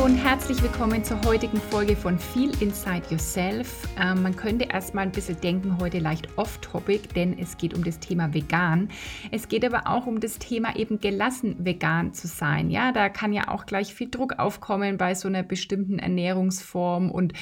Hallo und herzlich willkommen zur heutigen Folge von Feel Inside Yourself. Ähm, man könnte erstmal ein bisschen denken, heute leicht off-topic, denn es geht um das Thema vegan. Es geht aber auch um das Thema eben gelassen vegan zu sein. Ja, da kann ja auch gleich viel Druck aufkommen bei so einer bestimmten Ernährungsform und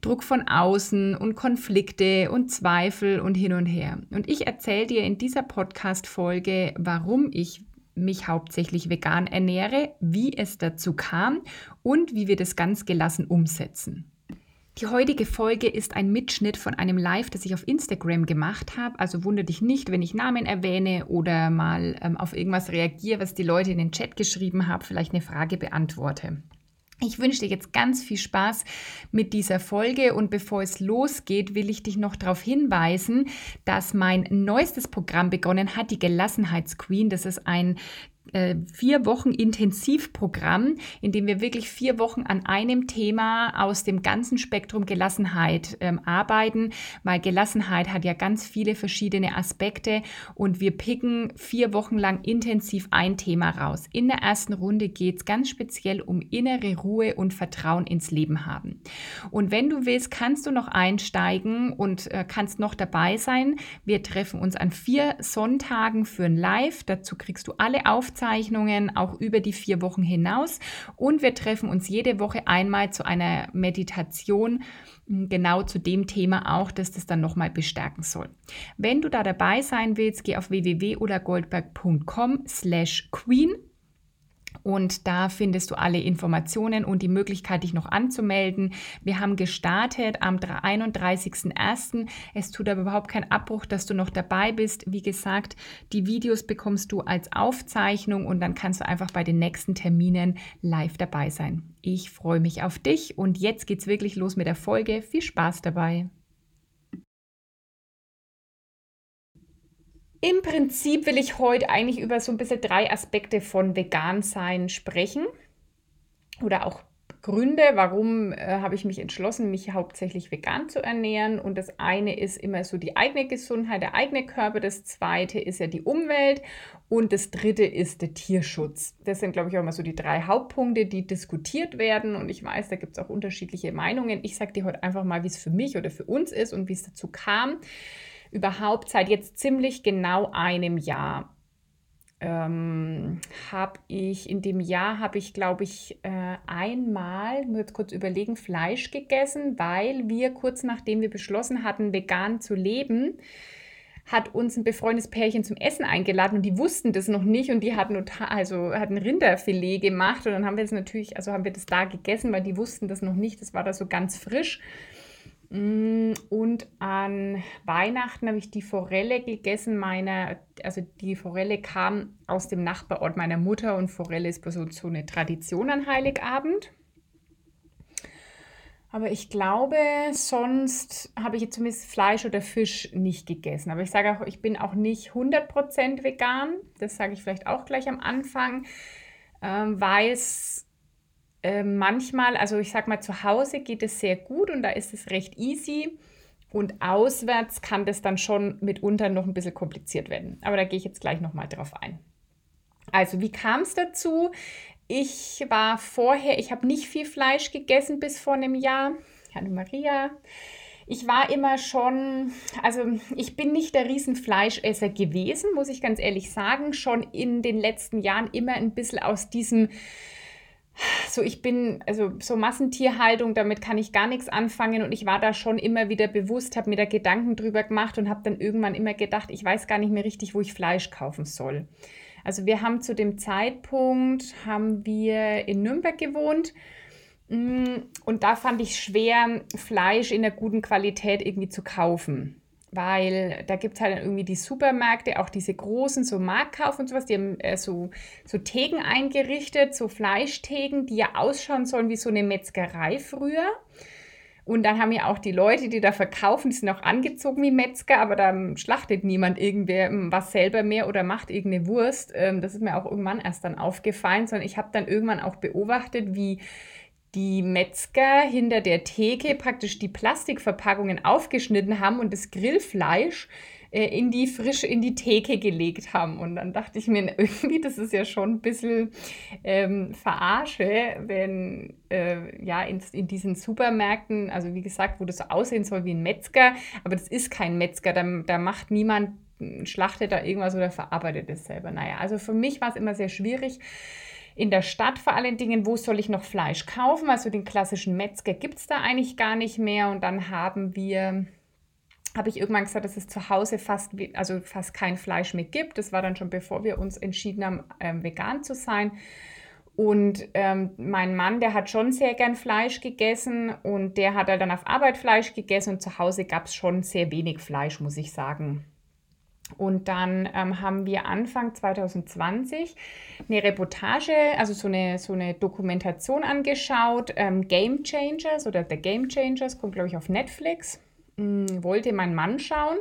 Druck von außen und Konflikte und Zweifel und hin und her. Und ich erzähle dir in dieser Podcast-Folge, warum ich mich hauptsächlich vegan ernähre, wie es dazu kam und wie wir das ganz gelassen umsetzen. Die heutige Folge ist ein Mitschnitt von einem Live, das ich auf Instagram gemacht habe. Also wundere dich nicht, wenn ich Namen erwähne oder mal ähm, auf irgendwas reagiere, was die Leute in den Chat geschrieben haben, vielleicht eine Frage beantworte. Ich wünsche dir jetzt ganz viel Spaß mit dieser Folge und bevor es losgeht, will ich dich noch darauf hinweisen, dass mein neuestes Programm begonnen hat, die Gelassenheitsqueen. Das ist ein äh, vier Wochen Intensivprogramm, in dem wir wirklich vier Wochen an einem Thema aus dem ganzen Spektrum Gelassenheit ähm, arbeiten, weil Gelassenheit hat ja ganz viele verschiedene Aspekte und wir picken vier Wochen lang intensiv ein Thema raus. In der ersten Runde geht es ganz speziell um innere Ruhe und Vertrauen ins Leben haben. Und wenn du willst, kannst du noch einsteigen und äh, kannst noch dabei sein. Wir treffen uns an vier Sonntagen für ein Live. Dazu kriegst du alle Aufzeichnungen Aufzeichnungen auch über die vier Wochen hinaus. Und wir treffen uns jede Woche einmal zu einer Meditation hm, genau zu dem Thema auch, dass das dann nochmal bestärken soll. Wenn du da dabei sein willst, geh auf www.goldberg.com slash queen und da findest du alle Informationen und die Möglichkeit, dich noch anzumelden. Wir haben gestartet am 31.01. Es tut aber überhaupt keinen Abbruch, dass du noch dabei bist. Wie gesagt, die Videos bekommst du als Aufzeichnung und dann kannst du einfach bei den nächsten Terminen live dabei sein. Ich freue mich auf dich und jetzt geht's wirklich los mit der Folge. Viel Spaß dabei. Im Prinzip will ich heute eigentlich über so ein bisschen drei Aspekte von Vegan-Sein sprechen oder auch Gründe, warum äh, habe ich mich entschlossen, mich hauptsächlich vegan zu ernähren. Und das eine ist immer so die eigene Gesundheit, der eigene Körper. Das zweite ist ja die Umwelt. Und das dritte ist der Tierschutz. Das sind, glaube ich, auch immer so die drei Hauptpunkte, die diskutiert werden. Und ich weiß, da gibt es auch unterschiedliche Meinungen. Ich sage dir heute einfach mal, wie es für mich oder für uns ist und wie es dazu kam überhaupt seit jetzt ziemlich genau einem Jahr. Ähm, habe ich in dem Jahr habe ich glaube ich äh, einmal nur jetzt kurz überlegen Fleisch gegessen, weil wir kurz nachdem wir beschlossen hatten vegan zu leben hat uns ein befreundetes Pärchen zum Essen eingeladen und die wussten das noch nicht und die hatten also hatten Rinderfilet gemacht und dann haben wir das natürlich also haben wir das da gegessen, weil die wussten das noch nicht, das war da so ganz frisch und an Weihnachten habe ich die Forelle gegessen. Meine, also die Forelle kam aus dem Nachbarort meiner Mutter und Forelle ist so, so eine Tradition an Heiligabend. Aber ich glaube, sonst habe ich jetzt zumindest Fleisch oder Fisch nicht gegessen. Aber ich sage auch, ich bin auch nicht 100% vegan. Das sage ich vielleicht auch gleich am Anfang, ähm, weil es äh, manchmal, also ich sag mal, zu Hause geht es sehr gut und da ist es recht easy. Und auswärts kann das dann schon mitunter noch ein bisschen kompliziert werden. Aber da gehe ich jetzt gleich nochmal drauf ein. Also, wie kam es dazu? Ich war vorher, ich habe nicht viel Fleisch gegessen bis vor einem Jahr. Hallo Maria. Ich war immer schon, also ich bin nicht der Riesenfleischesser gewesen, muss ich ganz ehrlich sagen. Schon in den letzten Jahren immer ein bisschen aus diesem so ich bin, also so Massentierhaltung, damit kann ich gar nichts anfangen. Und ich war da schon immer wieder bewusst, habe mir da Gedanken drüber gemacht und habe dann irgendwann immer gedacht, ich weiß gar nicht mehr richtig, wo ich Fleisch kaufen soll. Also wir haben zu dem Zeitpunkt, haben wir in Nürnberg gewohnt. Mm, und da fand ich schwer, Fleisch in der guten Qualität irgendwie zu kaufen weil da gibt es halt irgendwie die Supermärkte, auch diese großen, so Marktkauf und sowas, die haben äh, so, so Theken eingerichtet, so Fleischtheken, die ja ausschauen sollen wie so eine Metzgerei früher. Und dann haben ja auch die Leute, die da verkaufen, die sind auch angezogen wie Metzger, aber da schlachtet niemand irgendwer hm, was selber mehr oder macht irgendeine Wurst. Ähm, das ist mir auch irgendwann erst dann aufgefallen, sondern ich habe dann irgendwann auch beobachtet, wie die Metzger hinter der Theke praktisch die Plastikverpackungen aufgeschnitten haben und das Grillfleisch äh, in die frische, in die Theke gelegt haben. Und dann dachte ich mir, irgendwie, das ist ja schon ein bisschen ähm, verarsche, wenn äh, ja in, in diesen Supermärkten, also wie gesagt, wo das so aussehen soll wie ein Metzger, aber das ist kein Metzger, da, da macht niemand, schlachtet da irgendwas oder verarbeitet es selber. Naja, also für mich war es immer sehr schwierig in der Stadt vor allen Dingen, wo soll ich noch Fleisch kaufen? Also den klassischen Metzger gibt es da eigentlich gar nicht mehr. Und dann haben wir, habe ich irgendwann gesagt, dass es zu Hause fast, also fast kein Fleisch mehr gibt. Das war dann schon bevor wir uns entschieden haben, ähm, vegan zu sein. Und ähm, mein Mann, der hat schon sehr gern Fleisch gegessen und der hat halt dann auf Arbeit Fleisch gegessen und zu Hause gab es schon sehr wenig Fleisch, muss ich sagen. Und dann ähm, haben wir Anfang 2020 eine Reportage, also so eine, so eine Dokumentation angeschaut, ähm, Game Changers oder The Game Changers, kommt glaube ich auf Netflix. Hm, wollte mein Mann schauen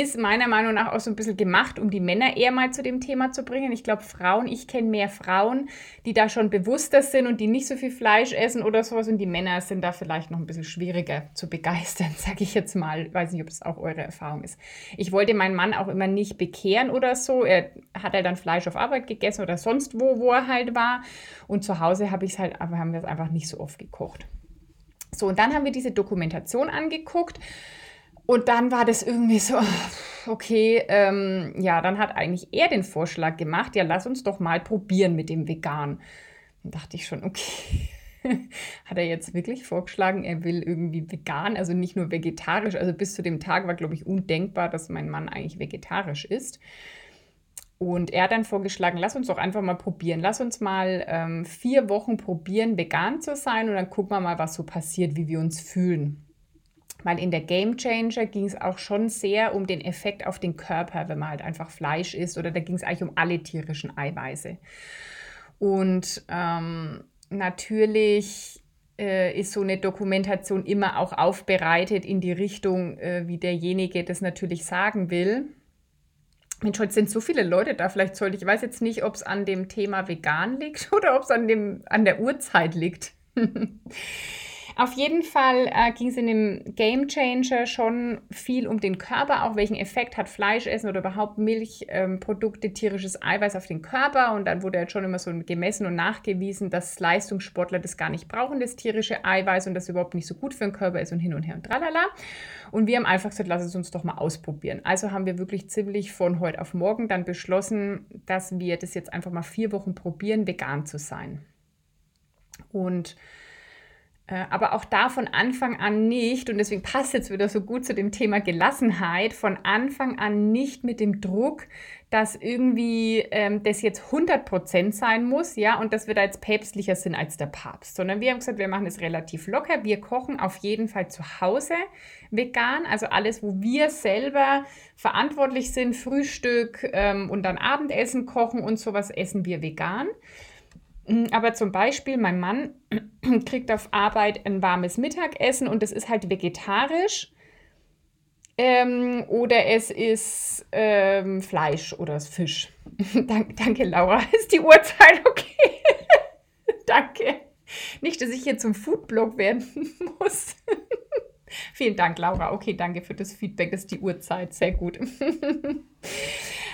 ist meiner Meinung nach auch so ein bisschen gemacht, um die Männer eher mal zu dem Thema zu bringen. Ich glaube, Frauen, ich kenne mehr Frauen, die da schon bewusster sind und die nicht so viel Fleisch essen oder sowas. Und die Männer sind da vielleicht noch ein bisschen schwieriger zu begeistern, sage ich jetzt mal. Ich weiß nicht, ob es auch eure Erfahrung ist. Ich wollte meinen Mann auch immer nicht bekehren oder so. Er hat halt dann Fleisch auf Arbeit gegessen oder sonst wo, wo er halt war. Und zu Hause habe ich es halt, haben wir es einfach nicht so oft gekocht. So, und dann haben wir diese Dokumentation angeguckt und dann war das irgendwie so, okay, ähm, ja, dann hat eigentlich er den Vorschlag gemacht, ja, lass uns doch mal probieren mit dem Vegan. Dann dachte ich schon, okay, hat er jetzt wirklich vorgeschlagen, er will irgendwie vegan, also nicht nur vegetarisch. Also bis zu dem Tag war, glaube ich, undenkbar, dass mein Mann eigentlich vegetarisch ist. Und er hat dann vorgeschlagen, lass uns doch einfach mal probieren. Lass uns mal ähm, vier Wochen probieren, vegan zu sein und dann gucken wir mal, was so passiert, wie wir uns fühlen. Weil in der Game Changer ging es auch schon sehr um den Effekt auf den Körper, wenn man halt einfach Fleisch isst. Oder da ging es eigentlich um alle tierischen Eiweiße. Und ähm, natürlich äh, ist so eine Dokumentation immer auch aufbereitet in die Richtung, äh, wie derjenige das natürlich sagen will. Mensch, heute sind so viele Leute da. Vielleicht sollte ich, weiß jetzt nicht, ob es an dem Thema vegan liegt oder ob es an, an der Uhrzeit liegt. Auf jeden Fall äh, ging es in dem Game Changer schon viel um den Körper, auch welchen Effekt hat Fleischessen oder überhaupt Milchprodukte, ähm, tierisches Eiweiß auf den Körper. Und dann wurde jetzt schon immer so gemessen und nachgewiesen, dass Leistungssportler das gar nicht brauchen, das tierische Eiweiß und das überhaupt nicht so gut für den Körper ist und hin und her und tralala. Und wir haben einfach gesagt, lass es uns doch mal ausprobieren. Also haben wir wirklich ziemlich von heute auf morgen dann beschlossen, dass wir das jetzt einfach mal vier Wochen probieren, vegan zu sein. Und aber auch da von Anfang an nicht, und deswegen passt jetzt wieder so gut zu dem Thema Gelassenheit, von Anfang an nicht mit dem Druck, dass irgendwie ähm, das jetzt 100% sein muss, ja, und dass wir da jetzt päpstlicher sind als der Papst, sondern wir haben gesagt, wir machen es relativ locker. Wir kochen auf jeden Fall zu Hause vegan, also alles, wo wir selber verantwortlich sind, Frühstück ähm, und dann Abendessen kochen und sowas essen wir vegan. Mm, aber zum Beispiel, mein Mann kriegt auf Arbeit ein warmes Mittagessen und es ist halt vegetarisch. Ähm, oder es ist ähm, Fleisch oder Fisch. danke, danke, Laura. Ist die Uhrzeit okay? danke. Nicht, dass ich hier zum Foodblog werden muss. Vielen Dank, Laura. Okay, danke für das Feedback. Das ist die Uhrzeit. Sehr gut.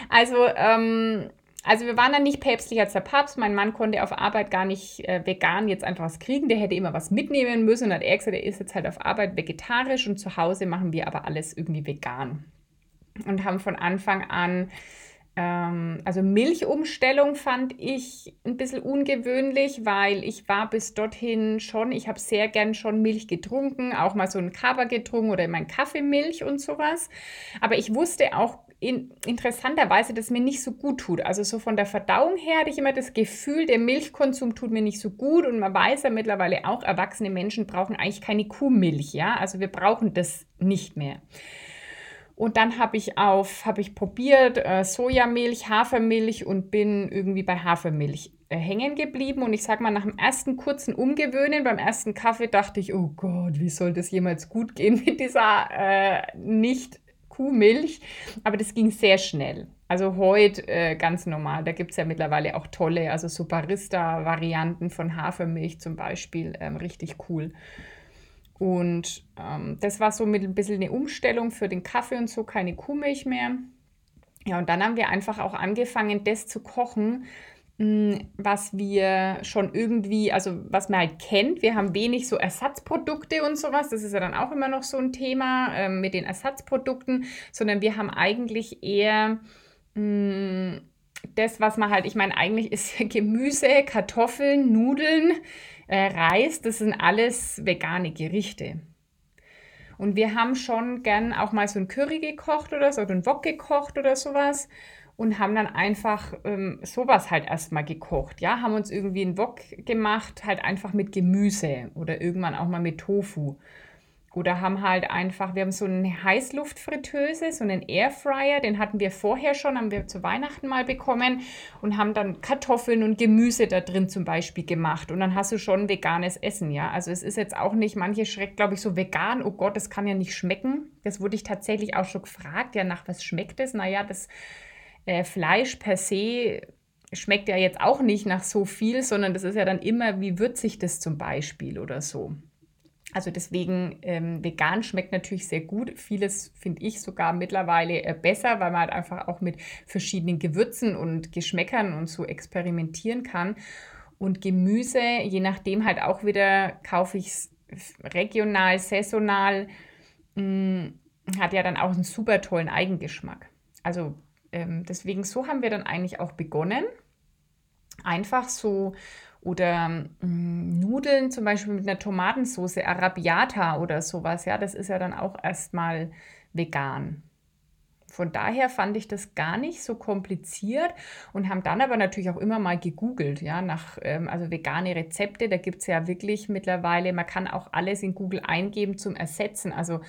also, ähm, also wir waren dann nicht päpstlich als der Papst. Mein Mann konnte auf Arbeit gar nicht äh, vegan jetzt einfach was kriegen. Der hätte immer was mitnehmen müssen. Und hat er gesagt, er ist jetzt halt auf Arbeit vegetarisch und zu Hause machen wir aber alles irgendwie vegan. Und haben von Anfang an, ähm, also Milchumstellung fand ich ein bisschen ungewöhnlich, weil ich war bis dorthin schon, ich habe sehr gern schon Milch getrunken, auch mal so ein Kaba getrunken oder mein Kaffeemilch und sowas. Aber ich wusste auch in, interessanterweise das mir nicht so gut tut. Also so von der Verdauung her hatte ich immer das Gefühl, der Milchkonsum tut mir nicht so gut und man weiß ja mittlerweile auch, erwachsene Menschen brauchen eigentlich keine Kuhmilch, ja, also wir brauchen das nicht mehr. Und dann habe ich auf, habe ich probiert äh, Sojamilch, Hafermilch und bin irgendwie bei Hafermilch äh, hängen geblieben und ich sag mal, nach dem ersten kurzen Umgewöhnen, beim ersten Kaffee dachte ich, oh Gott, wie soll das jemals gut gehen mit dieser äh, nicht Kuhmilch? Aber das ging sehr schnell. Also heute äh, ganz normal. Da gibt es ja mittlerweile auch tolle, also so Barista-Varianten von Hafermilch zum Beispiel, ähm, richtig cool. Und ähm, das war so mit ein bisschen eine Umstellung für den Kaffee und so, keine Kuhmilch mehr. Ja, und dann haben wir einfach auch angefangen, das zu kochen, hm, was wir schon irgendwie, also was man halt kennt. Wir haben wenig so Ersatzprodukte und sowas. Das ist ja dann auch immer noch so ein Thema äh, mit den Ersatzprodukten, sondern wir haben eigentlich eher mh, hm, das, was man halt, ich meine, eigentlich ist Gemüse, Kartoffeln, Nudeln, äh, Reis, das sind alles vegane Gerichte. Und wir haben schon gern auch mal so ein Curry gekocht oder so, oder ein Wok gekocht oder sowas und haben dann einfach ähm, sowas halt erstmal gekocht. Ja, haben uns irgendwie einen Wok gemacht, halt einfach mit Gemüse oder irgendwann auch mal mit Tofu. Oder haben halt einfach, wir haben so eine Heißluftfritteuse, so einen Airfryer, den hatten wir vorher schon, haben wir zu Weihnachten mal bekommen und haben dann Kartoffeln und Gemüse da drin zum Beispiel gemacht. Und dann hast du schon veganes Essen, ja. Also es ist jetzt auch nicht, manche schreckt, glaube ich, so vegan, oh Gott, das kann ja nicht schmecken. Das wurde ich tatsächlich auch schon gefragt, ja, nach was schmeckt es? Naja, das äh, Fleisch per se schmeckt ja jetzt auch nicht nach so viel, sondern das ist ja dann immer, wie würzig das zum Beispiel oder so. Also deswegen, ähm, vegan schmeckt natürlich sehr gut. Vieles finde ich sogar mittlerweile äh, besser, weil man halt einfach auch mit verschiedenen Gewürzen und Geschmäckern und so experimentieren kann. Und Gemüse, je nachdem halt auch wieder, kaufe ich es regional, saisonal, mh, mm, hat ja dann auch einen super tollen Eigengeschmack. Also ähm, deswegen, so haben wir dann eigentlich auch begonnen. Einfach so oder mh, mm, Nudeln zum Beispiel mit einer Tomatensauce, Arabiata oder sowas, ja, das ist ja dann auch erstmal vegan. Von daher fand ich das gar nicht so kompliziert und haben dann aber natürlich auch immer mal gegoogelt, ja, nach, ähm, also vegane Rezepte, da gibt es ja wirklich mittlerweile, man kann auch alles in Google eingeben zum Ersetzen. Also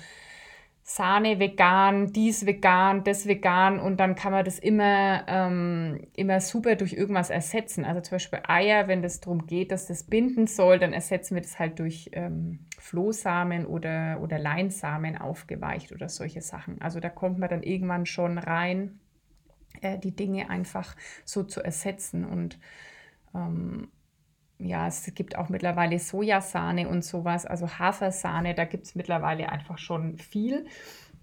Sahne vegan, dies vegan, das vegan und dann kann man das immer, ähm, immer super durch irgendwas ersetzen. Also zum Beispiel Eier, wenn es darum geht, dass das binden soll, dann ersetzen wir das halt durch ähm, Flohsamen oder, oder Leinsamen aufgeweicht oder solche Sachen. Also da kommt man dann irgendwann schon rein, äh, die Dinge einfach so zu ersetzen und ähm, ja, es gibt auch mittlerweile Sojasahne und sowas, also Hafersahne, da gibt es mittlerweile einfach schon viel.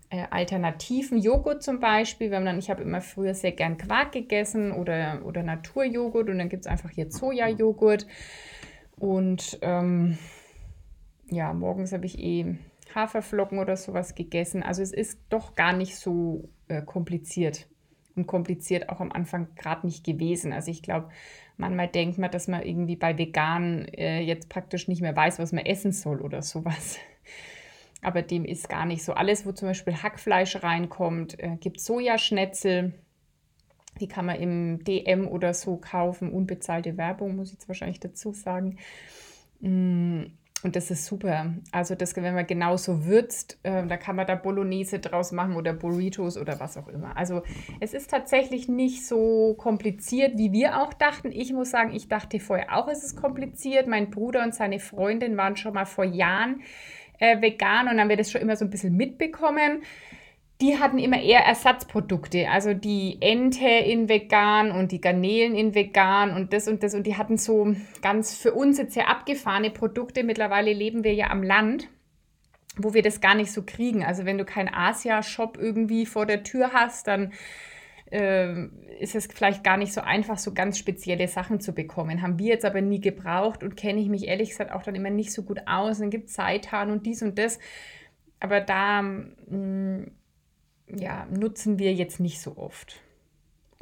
Äh, Alternativen, Joghurt zum Beispiel, wenn man, ich habe immer früher sehr gern Quark gegessen oder, oder Naturjoghurt und dann gibt es einfach hier Sojajoghurt. Und ähm, ja, morgens habe ich eh Haferflocken oder sowas gegessen. Also es ist doch gar nicht so äh, kompliziert und kompliziert auch am Anfang gerade nicht gewesen. Also ich glaube, manchmal denkt man, dass man irgendwie bei Vegan äh, jetzt praktisch nicht mehr weiß, was man essen soll oder sowas. Aber dem ist gar nicht so. Alles, wo zum Beispiel Hackfleisch reinkommt, äh, gibt Sojaschnetzel. Die kann man im DM oder so kaufen. Unbezahlte Werbung, muss ich jetzt wahrscheinlich dazu sagen. Mm und das ist super. Also, das, wenn man genauso würzt, äh, da kann man da Bolognese draus machen oder Burritos oder was auch immer. Also, es ist tatsächlich nicht so kompliziert, wie wir auch dachten. Ich muss sagen, ich dachte vorher auch, es ist kompliziert. Mein Bruder und seine Freundin waren schon mal vor Jahren äh, vegan und haben wir das schon immer so ein bisschen mitbekommen die hatten immer eher Ersatzprodukte. Also die Ente in vegan und die Garnelen in vegan und das und das. Und die hatten so ganz für uns jetzt sehr abgefahrene Produkte. Mittlerweile leben wir ja am Land, wo wir das gar nicht so kriegen. Also wenn du keinen Asia-Shop irgendwie vor der Tür hast, dann äh, ist es vielleicht gar nicht so einfach, so ganz spezielle Sachen zu bekommen. Haben wir jetzt aber nie gebraucht und kenne ich mich ehrlich gesagt auch dann immer nicht so gut aus. Dann gibt es Seitan und dies und das. Aber da... Mh, mm, ja, nutzen wir jetzt nicht so oft.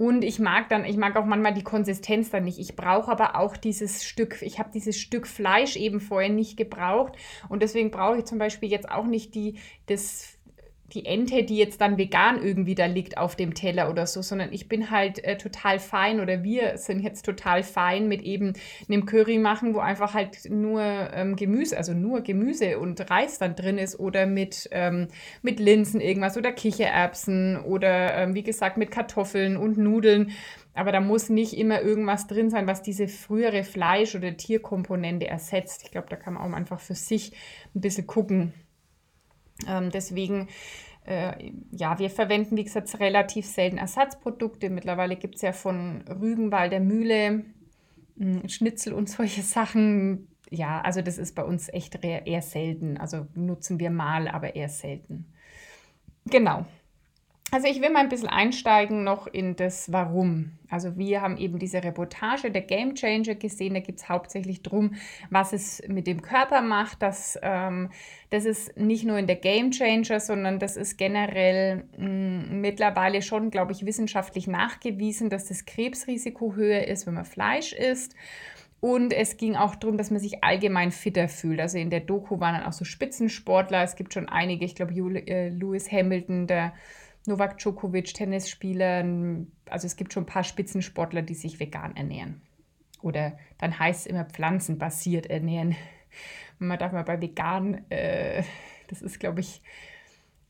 Und ich mag dann, ich mag auch manchmal die Konsistenz dann nicht. Ich brauche aber auch dieses Stück, ich habe dieses Stück Fleisch eben vorher nicht gebraucht. Und deswegen brauche ich zum Beispiel jetzt auch nicht die, das die Ente, die jetzt dann vegan irgendwie da liegt auf dem Teller oder so, sondern ich bin halt äh, total fein oder wir sind jetzt total fein mit eben einem Curry machen, wo einfach halt nur ähm, Gemüse, also nur Gemüse und Reis dann drin ist oder mit, ähm, mit Linsen irgendwas oder Kichererbsen oder ähm, wie gesagt mit Kartoffeln und Nudeln. Aber da muss nicht immer irgendwas drin sein, was diese frühere Fleisch- oder Tierkomponente ersetzt. Ich glaube, da kann man auch einfach für sich ein bisschen gucken. Ähm, deswegen, äh, ja, wir verwenden, wie gesagt, relativ selten Ersatzprodukte. Mittlerweile gibt es ja von Rügenwalder Mühle hm, Schnitzel und solche Sachen. Ja, also das ist bei uns echt eher selten. Also nutzen wir mal, aber eher selten. Genau. Also ich will mal ein bisschen einsteigen noch in das Warum. Also wir haben eben diese Reportage der Game Changer gesehen. Da geht es hauptsächlich darum, was es mit dem Körper macht. Dass, ähm, das ist nicht nur in der Game Changer, sondern das ist generell mh, mm, mittlerweile schon, glaube ich, wissenschaftlich nachgewiesen, dass das Krebsrisiko höher ist, wenn man Fleisch isst. Und es ging auch darum, dass man sich allgemein fitter fühlt. Also in der Doku waren dann auch so Spitzensportler. Es gibt schon einige, ich glaube, äh, Lewis Hamilton, der Novak Djokovic, Tennisspieler, also es gibt schon ein paar Spitzensportler, die sich vegan ernähren. Oder dann heißt es immer pflanzenbasiert ernähren. Man darf mal bei vegan, äh, das ist, glaube ich,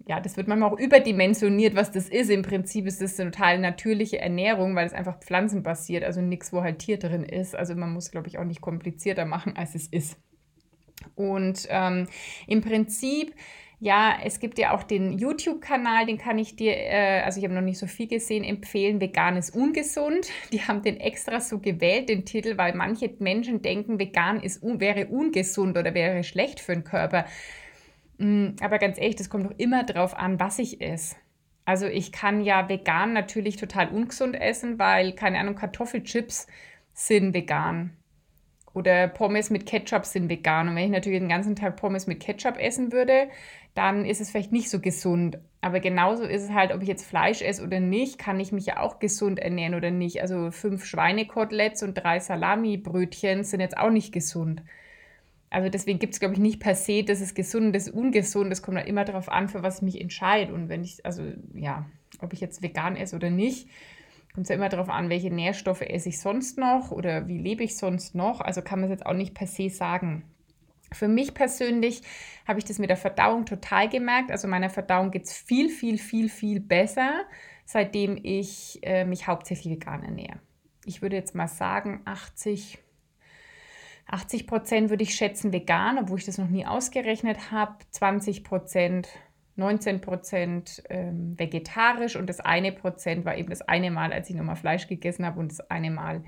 ja, das wird manchmal auch überdimensioniert, was das ist. Im Prinzip ist das eine total natürliche Ernährung, weil es einfach pflanzenbasiert, also nichts, wo halt Tier drin ist. Also man muss, glaube ich, auch nicht komplizierter machen, als es ist. Und ähm, im Prinzip ja, es gibt ja auch den YouTube-Kanal, den kann ich dir, äh, also ich habe noch nicht so viel gesehen, empfehlen. Vegan ist ungesund. Die haben den extra so gewählt, den Titel, weil manche Menschen denken, vegan ist, wäre ungesund oder wäre schlecht für den Körper. Mm, aber ganz ehrlich, das kommt doch immer drauf an, was ich esse. Also ich kann ja vegan natürlich total ungesund essen, weil, keine Ahnung, Kartoffelchips sind vegan. Oder Pommes mit Ketchup sind vegan. Und wenn ich natürlich den ganzen Tag Pommes mit Ketchup essen würde, dann ist es vielleicht nicht so gesund. Aber genauso ist es halt, ob ich jetzt Fleisch esse oder nicht, kann ich mich ja auch gesund ernähren oder nicht. Also fünf Schweinekoteletts und drei Salami-Brötchen sind jetzt auch nicht gesund. Also deswegen gibt es, glaube ich, nicht per se, das ist gesund und das ist ungesund. Das kommt halt immer darauf an, für was ich mich entscheide. Und wenn ich, also ja, ob ich jetzt vegan esse oder nicht, kommt es ja immer darauf an, welche Nährstoffe esse ich sonst noch oder wie lebe ich sonst noch. Also kann man es jetzt auch nicht per se sagen. Für mich persönlich habe ich das mit der Verdauung total gemerkt. Also meiner Verdauung geht es viel, viel, viel, viel besser, seitdem ich äh, mich hauptsächlich vegan ernähre. Ich würde jetzt mal sagen, 80, 80 Prozent würde ich schätzen vegan, obwohl ich das noch nie ausgerechnet habe. 20 Prozent, 19 Prozent ähm, vegetarisch und das eine Prozent war eben das eine Mal, als ich nochmal Fleisch gegessen habe und das eine Mal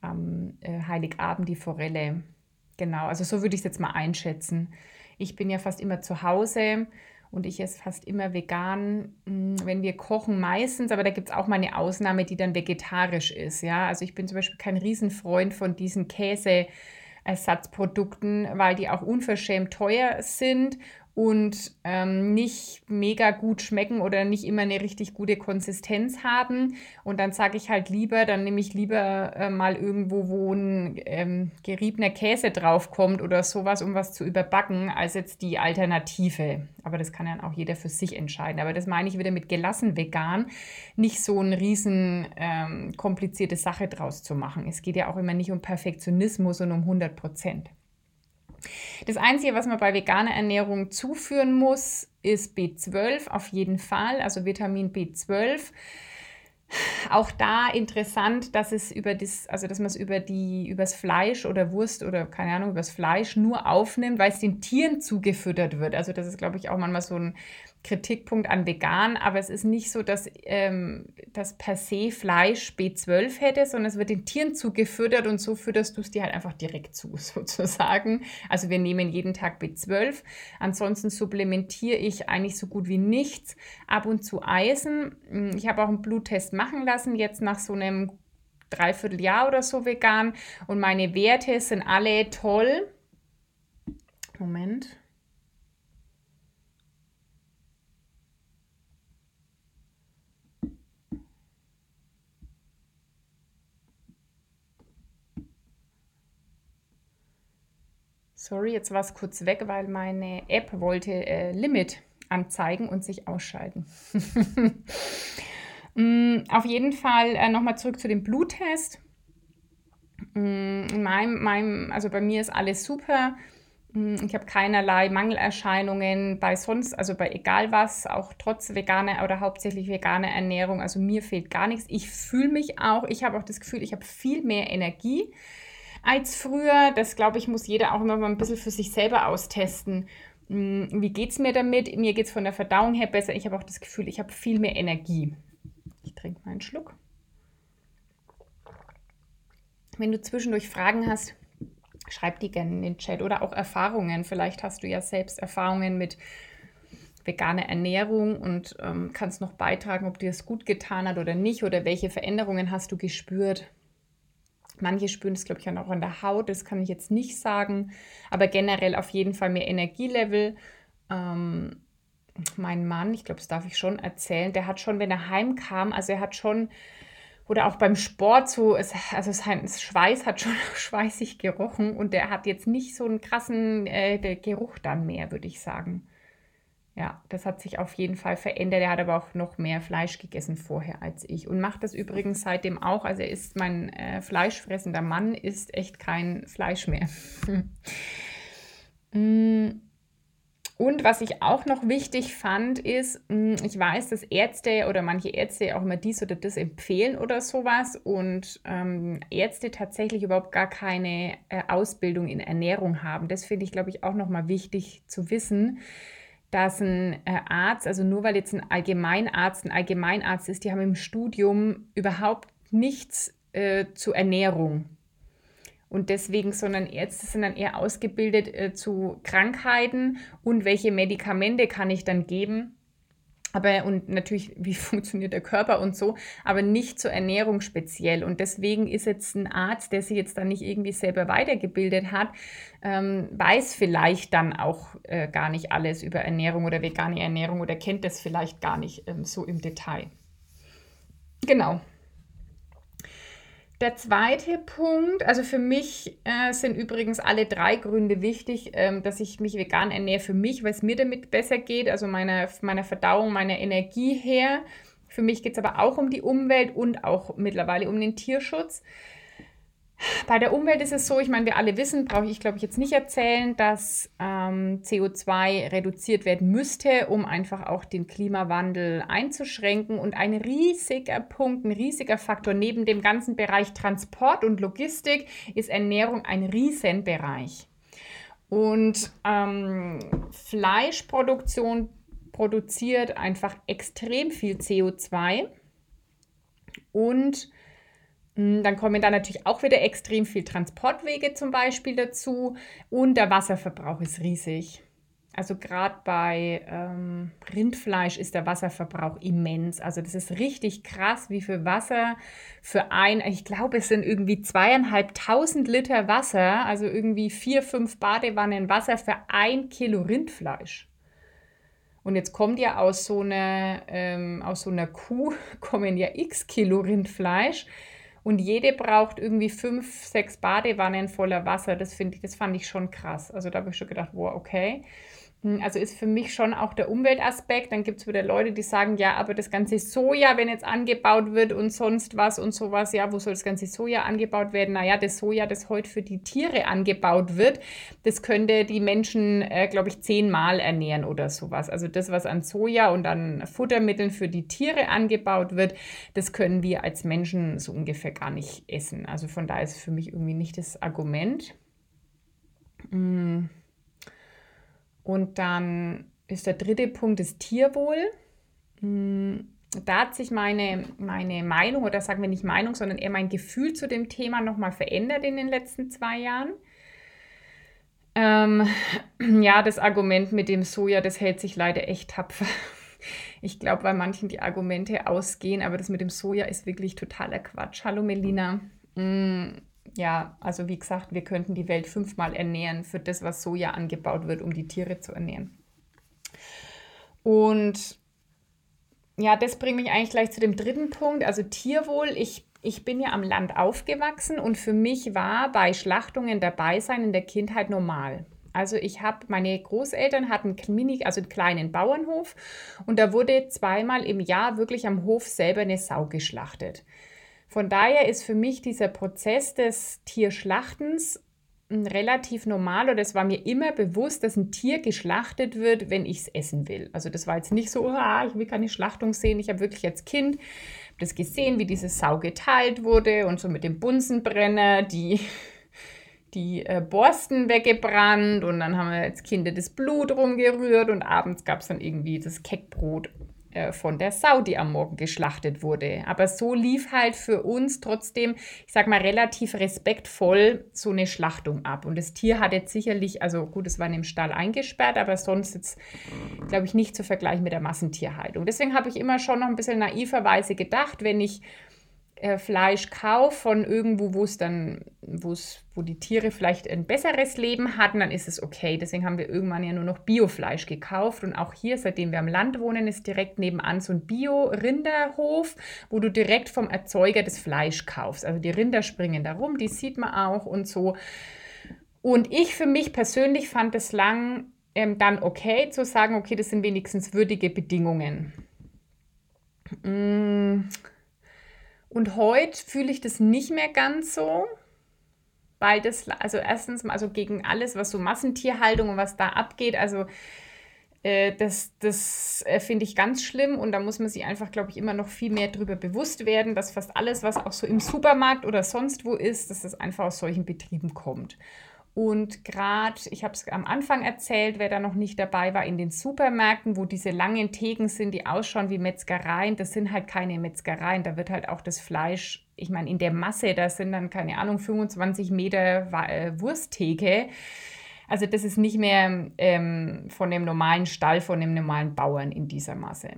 am äh, Heiligabend die Forelle Genau, also so würde ich es jetzt mal einschätzen. Ich bin ja fast immer zu Hause und ich esse fast immer vegan, hm, wenn wir kochen meistens, aber da gibt es auch mal eine Ausnahme, die dann vegetarisch ist. Ja, also ich bin zum Beispiel kein Riesenfreund von diesen Käseersatzprodukten, weil die auch unverschämt teuer sind und ähm, nicht mega gut schmecken oder nicht immer eine richtig gute Konsistenz haben. Und dann sage ich halt lieber, dann nehme ich lieber äh, mal irgendwo, wo ein ähm, geriebener Käse draufkommt oder sowas, um was zu überbacken, als jetzt die Alternative. Aber das kann ja auch jeder für sich entscheiden. Aber das meine ich wieder mit gelassen vegan, nicht so eine riesen ähm, komplizierte Sache draus zu machen. Es geht ja auch immer nicht um Perfektionismus und um 100 Prozent. Das Einzige, was man bei veganer Ernährung zuführen muss, ist B12 auf jeden Fall, also Vitamin B12. Auch da interessant, dass es über das, also dass man es über die, übers Fleisch oder Wurst oder keine Ahnung, übers Fleisch nur aufnimmt, weil es den Tieren zugefüttert wird. Also das ist, glaube ich, auch manchmal so ein Kritikpunkt an vegan, aber es ist nicht so, dass ähm, das per se Fleisch B12 hätte, sondern es wird den Tieren zugefüttert und so fütterst du es dir halt einfach direkt zu, sozusagen. Also wir nehmen jeden Tag B12. Ansonsten supplementiere ich eigentlich so gut wie nichts. Ab und zu Eisen. Hm, ich habe auch einen Bluttest machen lassen, jetzt nach so einem Dreivierteljahr oder so vegan und meine Werte sind alle toll. Moment. Sorry, jetzt war es kurz weg, weil meine App wollte äh, Limit anzeigen und sich ausschalten. Mm, auf jeden Fall äh, nochmal zurück zu dem Bluttest. Mm, in meinem, meinem, also bei mir ist alles super. Mm, ich habe keinerlei Mangelerscheinungen bei sonst, also bei egal was, auch trotz veganer oder hauptsächlich veganer Ernährung. Also mir fehlt gar nichts. Ich fühle mich auch, ich habe auch das Gefühl, ich habe viel mehr Energie als früher. Das glaube ich, muss jeder auch immer mal ein bisschen für sich selber austesten. Mm, wie geht es mir damit? Mir geht es von der Verdauung her besser. Ich habe auch das Gefühl, ich habe viel mehr Energie. Ich trinke mal einen Schluck. Wenn du zwischendurch Fragen hast, schreib die gerne in den Chat oder auch Erfahrungen. Vielleicht hast du ja selbst Erfahrungen mit veganer Ernährung und ähm, kannst noch beitragen, ob dir es gut getan hat oder nicht oder welche Veränderungen hast du gespürt. Manche spüren es, glaube ich, auch an der Haut, das kann ich jetzt nicht sagen, aber generell auf jeden Fall mehr Energielevel. Ähm, mein Mann, ich glaube, das darf ich schon erzählen, der hat schon, wenn er heimkam, also er hat schon oder auch beim Sport so, also sein Schweiß hat schon schweißig gerochen und der hat jetzt nicht so einen krassen äh, Geruch dann mehr, würde ich sagen. Ja, das hat sich auf jeden Fall verändert. Er hat aber auch noch mehr Fleisch gegessen vorher als ich und macht das übrigens seitdem auch. Also er ist mein äh, fleischfressender Mann, ist echt kein Fleisch mehr. mm. Und was ich auch noch wichtig fand, ist, hm, ich weiß, dass Ärzte oder manche Ärzte auch immer dies oder das empfehlen oder sowas und ähm, Ärzte tatsächlich überhaupt gar keine äh, Ausbildung in Ernährung haben. Das finde ich, glaube ich, auch nochmal wichtig zu wissen, dass ein äh, Arzt, also nur weil jetzt ein Allgemeinarzt ein Allgemeinarzt ist, die haben im Studium überhaupt nichts äh, zur Ernährung und deswegen, sondern Ärzte sind dann eher ausgebildet äh, zu Krankheiten und welche Medikamente kann ich dann geben. Aber und natürlich, wie funktioniert der Körper und so, aber nicht zur Ernährung speziell. Und deswegen ist jetzt ein Arzt, der sich jetzt dann nicht irgendwie selber weitergebildet hat, ähm, weiß vielleicht dann auch äh, gar nicht alles über Ernährung oder vegane Ernährung oder kennt das vielleicht gar nicht ähm, so im Detail. Genau. Der zweite Punkt, also für mich äh, sind übrigens alle drei Gründe wichtig, ähm, dass ich mich vegan ernähre für mich, weil es mir damit besser geht, also meiner meine Verdauung, meiner Energie her. Für mich geht es aber auch um die Umwelt und auch mittlerweile um den Tierschutz. Bei der Umwelt ist es so, ich meine, wir alle wissen, brauche ich glaube ich jetzt nicht erzählen, dass ähm, CO2 reduziert werden müsste, um einfach auch den Klimawandel einzuschränken. Und ein riesiger Punkt, ein riesiger Faktor neben dem ganzen Bereich Transport und Logistik ist Ernährung ein Riesenbereich. Und ähm, Fleischproduktion produziert einfach extrem viel CO2 und dann kommen da natürlich auch wieder extrem viel Transportwege zum Beispiel dazu und der Wasserverbrauch ist riesig. Also gerade bei ähm, Rindfleisch ist der Wasserverbrauch immens. Also das ist richtig krass, wie viel Wasser für ein, ich glaube es sind irgendwie zweieinhalbtausend Liter Wasser, also irgendwie vier, fünf Badewannen Wasser für ein Kilo Rindfleisch. Und jetzt kommt ja aus so einer, ähm, aus so einer Kuh, kommen ja x Kilo Rindfleisch. Und jede braucht irgendwie fünf, sechs Badewannen voller Wasser. Das finde ich, das fand ich schon krass. Also da habe ich schon gedacht, wow, okay. Hm, also ist für mich schon auch der Umweltaspekt. Dann gibt es wieder Leute, die sagen, ja, aber das ganze Soja, wenn jetzt angebaut wird und sonst was und sowas, ja, wo soll das ganze Soja angebaut werden? Naja, das Soja, das heute für die Tiere angebaut wird, das könnte die Menschen, äh, glaube ich, zehnmal ernähren oder sowas. Also das, was an Soja und an Futtermitteln für die Tiere angebaut wird, das können wir als Menschen so ungefähr gar nicht essen. Also von daher ist für mich irgendwie nicht das Argument. Hm. Und dann ist der dritte Punkt das Tierwohl. Hm, da hat sich meine, meine Meinung, oder sagen wir nicht Meinung, sondern eher mein Gefühl zu dem Thema nochmal verändert in den letzten zwei Jahren. Ähm, ja, das Argument mit dem Soja, das hält sich leider echt tapfer. Ich glaube, bei manchen die Argumente ausgehen, aber das mit dem Soja ist wirklich totaler Quatsch. Hallo Melina. Mm, ja, also wie gesagt, wir könnten die Welt fünfmal ernähren für das, was Soja angebaut wird, um die Tiere zu ernähren. Und ja, das bringt mich eigentlich gleich zu dem dritten Punkt, also Tierwohl. Ich, ich bin ja am Land aufgewachsen und für mich war bei Schlachtungen dabei sein in der Kindheit normal. Also ich habe, meine Großeltern hatten mini, also einen kleinen Bauernhof und da wurde zweimal im Jahr wirklich am Hof selber eine Sau geschlachtet. Von daher ist für mich dieser Prozess des Tierschlachtens relativ normal oder es war mir immer bewusst, dass ein Tier geschlachtet wird, wenn ich es essen will. Also das war jetzt nicht so, ah, ich will keine Schlachtung sehen. Ich habe wirklich als Kind das gesehen, wie diese Sau geteilt wurde und so mit dem Bunsenbrenner die, die äh, Borsten weggebrannt und dann haben wir als Kinder das Blut rumgerührt und abends gab es dann irgendwie das Keckbrot von der Sau, die am Morgen geschlachtet wurde. Aber so lief halt für uns trotzdem, ich sag mal, relativ respektvoll so eine Schlachtung ab. Und das Tier hat jetzt sicherlich, also gut, es war in dem Stall eingesperrt, aber sonst jetzt, glaube ich, nicht zu vergleichen mit der Massentierhaltung. Deswegen habe ich immer schon noch ein bisschen naiverweise gedacht, wenn ich äh, Fleisch kaufe von irgendwo, wo es dann, wo's, wo die Tiere vielleicht ein besseres Leben hatten, dann ist es okay. Deswegen haben wir irgendwann ja nur noch Biofleisch gekauft. Und auch hier, seitdem wir am Land wohnen, ist direkt nebenan so ein Bio-Rinderhof, wo du direkt vom Erzeuger das Fleisch kaufst. Also die Rinder springen da rum, die sieht man auch und so. Und ich für mich persönlich fand es lang ähm, dann okay zu sagen, okay, das sind wenigstens würdige Bedingungen. Mmh und heute fühle ich das nicht mehr ganz so, weil das, also erstens mal, also gegen alles, was so Massentierhaltung und was da abgeht, also äh, das, das äh, finde ich ganz schlimm und da muss man sich einfach, glaube ich, immer noch viel mehr darüber bewusst werden, dass fast alles, was auch so im Supermarkt oder sonst wo ist, dass das einfach aus solchen Betrieben kommt. Und gerade, ich habe es am Anfang erzählt, wer da noch nicht dabei war, in den Supermärkten, wo diese langen Theken sind, die ausschauen wie Metzgereien, das sind halt keine Metzgereien. Da wird halt auch das Fleisch, ich meine, in der Masse, da sind dann, keine Ahnung, 25 Meter äh, Wursttheke. Also das ist nicht mehr ähm, von dem normalen Stall, von dem normalen Bauern in dieser Masse.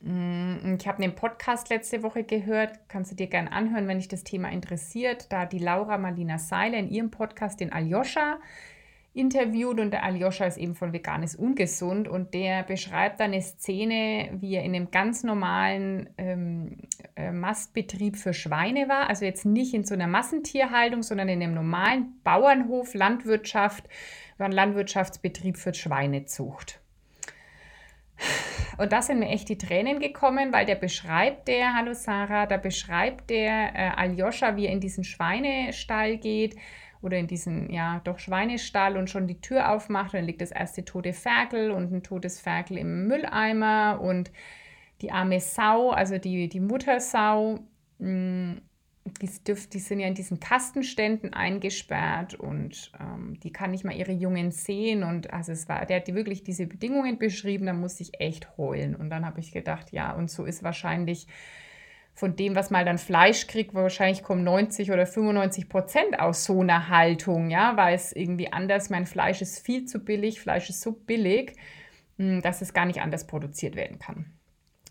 Mm, ich habe einen Podcast letzte Woche gehört, kannst du dir gerne anhören, wenn dich das Thema interessiert. Da die Laura Marlina Seiler in ihrem Podcast den Aljoscha interviewt und der Aljoscha ist eben von Veganes Ungesund und der beschreibt dann eine Szene, wie er in einem ganz normalen ähm, äh, Mastbetrieb für Schweine war. Also jetzt nicht in so einer Massentierhaltung, sondern in einem normalen Bauernhof, Landwirtschaft, war ein Landwirtschaftsbetrieb für Schweinezucht. Und da sind mir echt die Tränen gekommen, weil der beschreibt der, hallo Sarah, da beschreibt der äh, Aljoscha, wie er in diesen Schweinestall geht oder in diesen, ja, doch Schweinestall und schon die Tür aufmacht. Und dann liegt das erste tote Ferkel und ein totes Ferkel im Mülleimer und die arme Sau, also die, die Muttersau, mh, mm, die, dürft, die sind ja in diesen Kastenständen eingesperrt und ähm, die kann nicht mal ihre Jungen sehen. Und also es war, der hat die wirklich diese Bedingungen beschrieben, da musste ich echt heulen. Und dann habe ich gedacht, ja, und so ist wahrscheinlich von dem, was mal dann Fleisch kriegt, wahrscheinlich kommen 90 oder 95 Prozent aus so einer Haltung, ja, weil es irgendwie anders, mein Fleisch ist viel zu billig, Fleisch ist so billig, hm, dass es gar nicht anders produziert werden kann.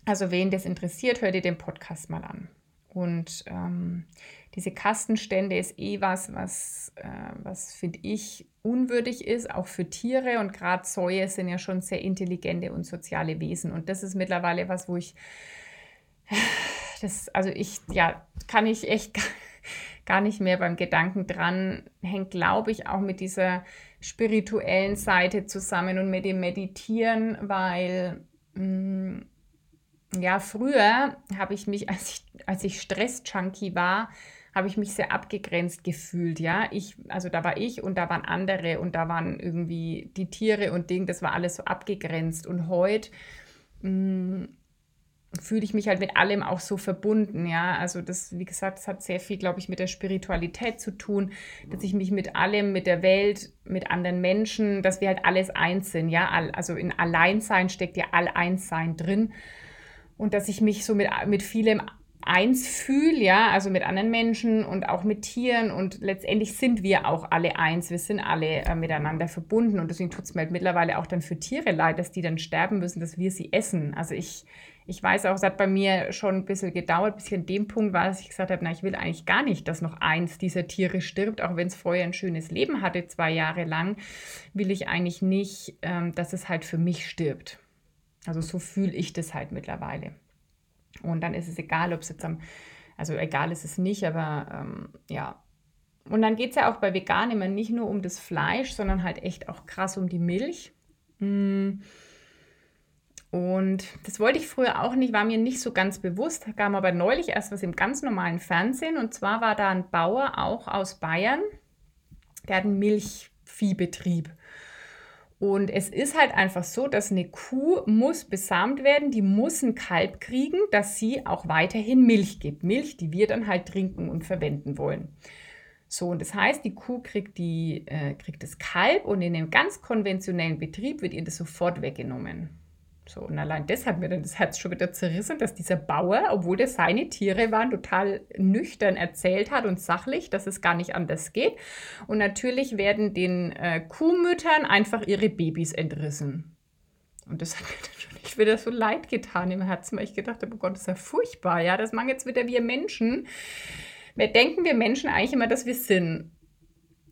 Also wen das interessiert, hört ihr den Podcast mal an. Und ähm, diese Kastenstände ist eh was, was, äh, was finde ich unwürdig ist, auch für Tiere. Und gerade Säue sind ja schon sehr intelligente und soziale Wesen. Und das ist mittlerweile was, wo ich, das, also ich, ja, kann ich echt gar nicht mehr beim Gedanken dran, hängt, glaube ich, auch mit dieser spirituellen Seite zusammen und mit dem Meditieren, weil mh, mm, ja, früher habe ich mich, als ich, als ich Stress-Junkie war, habe ich mich sehr abgegrenzt gefühlt, ja. Ich, also da war ich und da waren andere und da waren irgendwie die Tiere und Ding, das war alles so abgegrenzt. Und heute hm, fühle ich mich halt mit allem auch so verbunden, ja. Also das, wie gesagt, das hat sehr viel, glaube ich, mit der Spiritualität zu tun, dass ich mich mit allem, mit der Welt, mit anderen Menschen, dass wir halt alles eins sind, ja. Also in Alleinsein steckt ja All-Eins-Sein drin und dass ich mich so mit, mit vielem eins fühle, ja, also mit anderen Menschen und auch mit Tieren und letztendlich sind wir auch alle eins, wir sind alle äh, miteinander verbunden und deswegen tut es mir halt mittlerweile auch dann für Tiere leid, dass die dann sterben müssen, dass wir sie essen. Also ich, ich weiß auch, es hat bei mir schon ein bisschen gedauert, bis ich an dem Punkt war, dass ich gesagt habe, na, ich will eigentlich gar nicht, dass noch eins dieser Tiere stirbt, auch wenn es vorher ein schönes Leben hatte, zwei Jahre lang, will ich eigentlich nicht, ähm, dass es halt für mich stirbt. Also so fühle ich das halt mittlerweile. Und dann ist es egal, ob es jetzt am, also egal ist es nicht, aber ähm, ja, und dann geht es ja auch bei Vegan immer nicht nur um das Fleisch, sondern halt echt auch krass um die Milch. Mm. Und das wollte ich früher auch nicht, war mir nicht so ganz bewusst. Kam aber neulich erst was im ganz normalen Fernsehen. Und zwar war da ein Bauer auch aus Bayern, der hat einen Milchviehbetrieb. Und es ist halt einfach so, dass eine Kuh muss besamt werden, die muss ein Kalb kriegen, dass sie auch weiterhin Milch gibt. Milch, die wir dann halt trinken und verwenden wollen. So, und das heißt, die Kuh kriegt, die, äh, kriegt das Kalb und in einem ganz konventionellen Betrieb wird ihr das sofort weggenommen. So, und allein das hat mir dann das Herz schon wieder zerrissen, dass dieser Bauer, obwohl das seine Tiere waren, total nüchtern erzählt hat und sachlich, dass es gar nicht anders geht. Und natürlich werden den äh, Kuhmüttern einfach ihre Babys entrissen. Und das hat mir natürlich wieder so leid getan im Herzen, weil ich gedacht habe, oh Gott, das ist ja furchtbar. Ja, das machen jetzt wieder wir Menschen. Wer denken wir Menschen eigentlich immer, dass wir sind?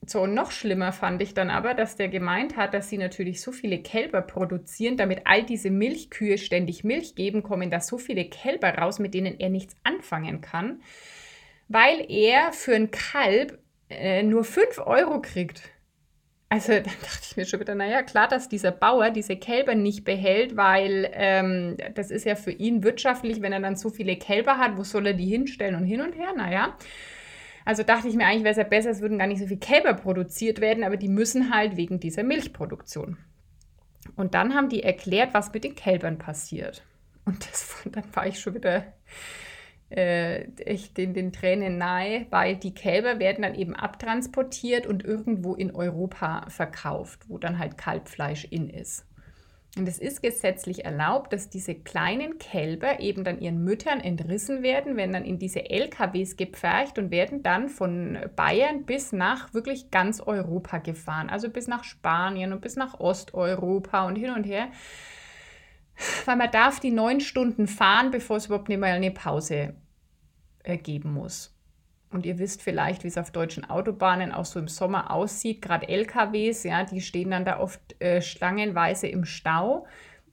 So, noch schlimmer fand ich dann aber, dass der gemeint hat, dass sie natürlich so viele Kälber produzieren, damit all diese Milchkühe ständig Milch geben, kommen da so viele Kälber raus, mit denen er nichts anfangen kann, weil er für ein Kalb äh, nur 5 Euro kriegt. Also dann dachte ich mir schon wieder, naja, klar, dass dieser Bauer diese Kälber nicht behält, weil ähm, das ist ja für ihn wirtschaftlich, wenn er dann so viele Kälber hat, wo soll er die hinstellen und hin und her, naja. Also dachte ich mir eigentlich, wäre es ja besser, es würden gar nicht so viele Kälber produziert werden, aber die müssen halt wegen dieser Milchproduktion. Und dann haben die erklärt, was mit den Kälbern passiert. Und das, dann war ich schon wieder äh, echt den, den Tränen nahe, weil die Kälber werden dann eben abtransportiert und irgendwo in Europa verkauft, wo dann halt Kalbfleisch in ist. Und es ist gesetzlich erlaubt, dass diese kleinen Kälber eben dann ihren Müttern entrissen werden, werden dann in diese LKWs gepfercht und werden dann von Bayern bis nach wirklich ganz Europa gefahren. Also bis nach Spanien und bis nach Osteuropa und hin und her. Weil man darf die neun Stunden fahren, bevor es überhaupt nicht mal eine Pause äh, geben muss. Und ihr wisst vielleicht, wie es auf deutschen Autobahnen auch so im Sommer aussieht. Gerade LKWs, ja, die stehen dann da oft äh, schlangenweise im Stau.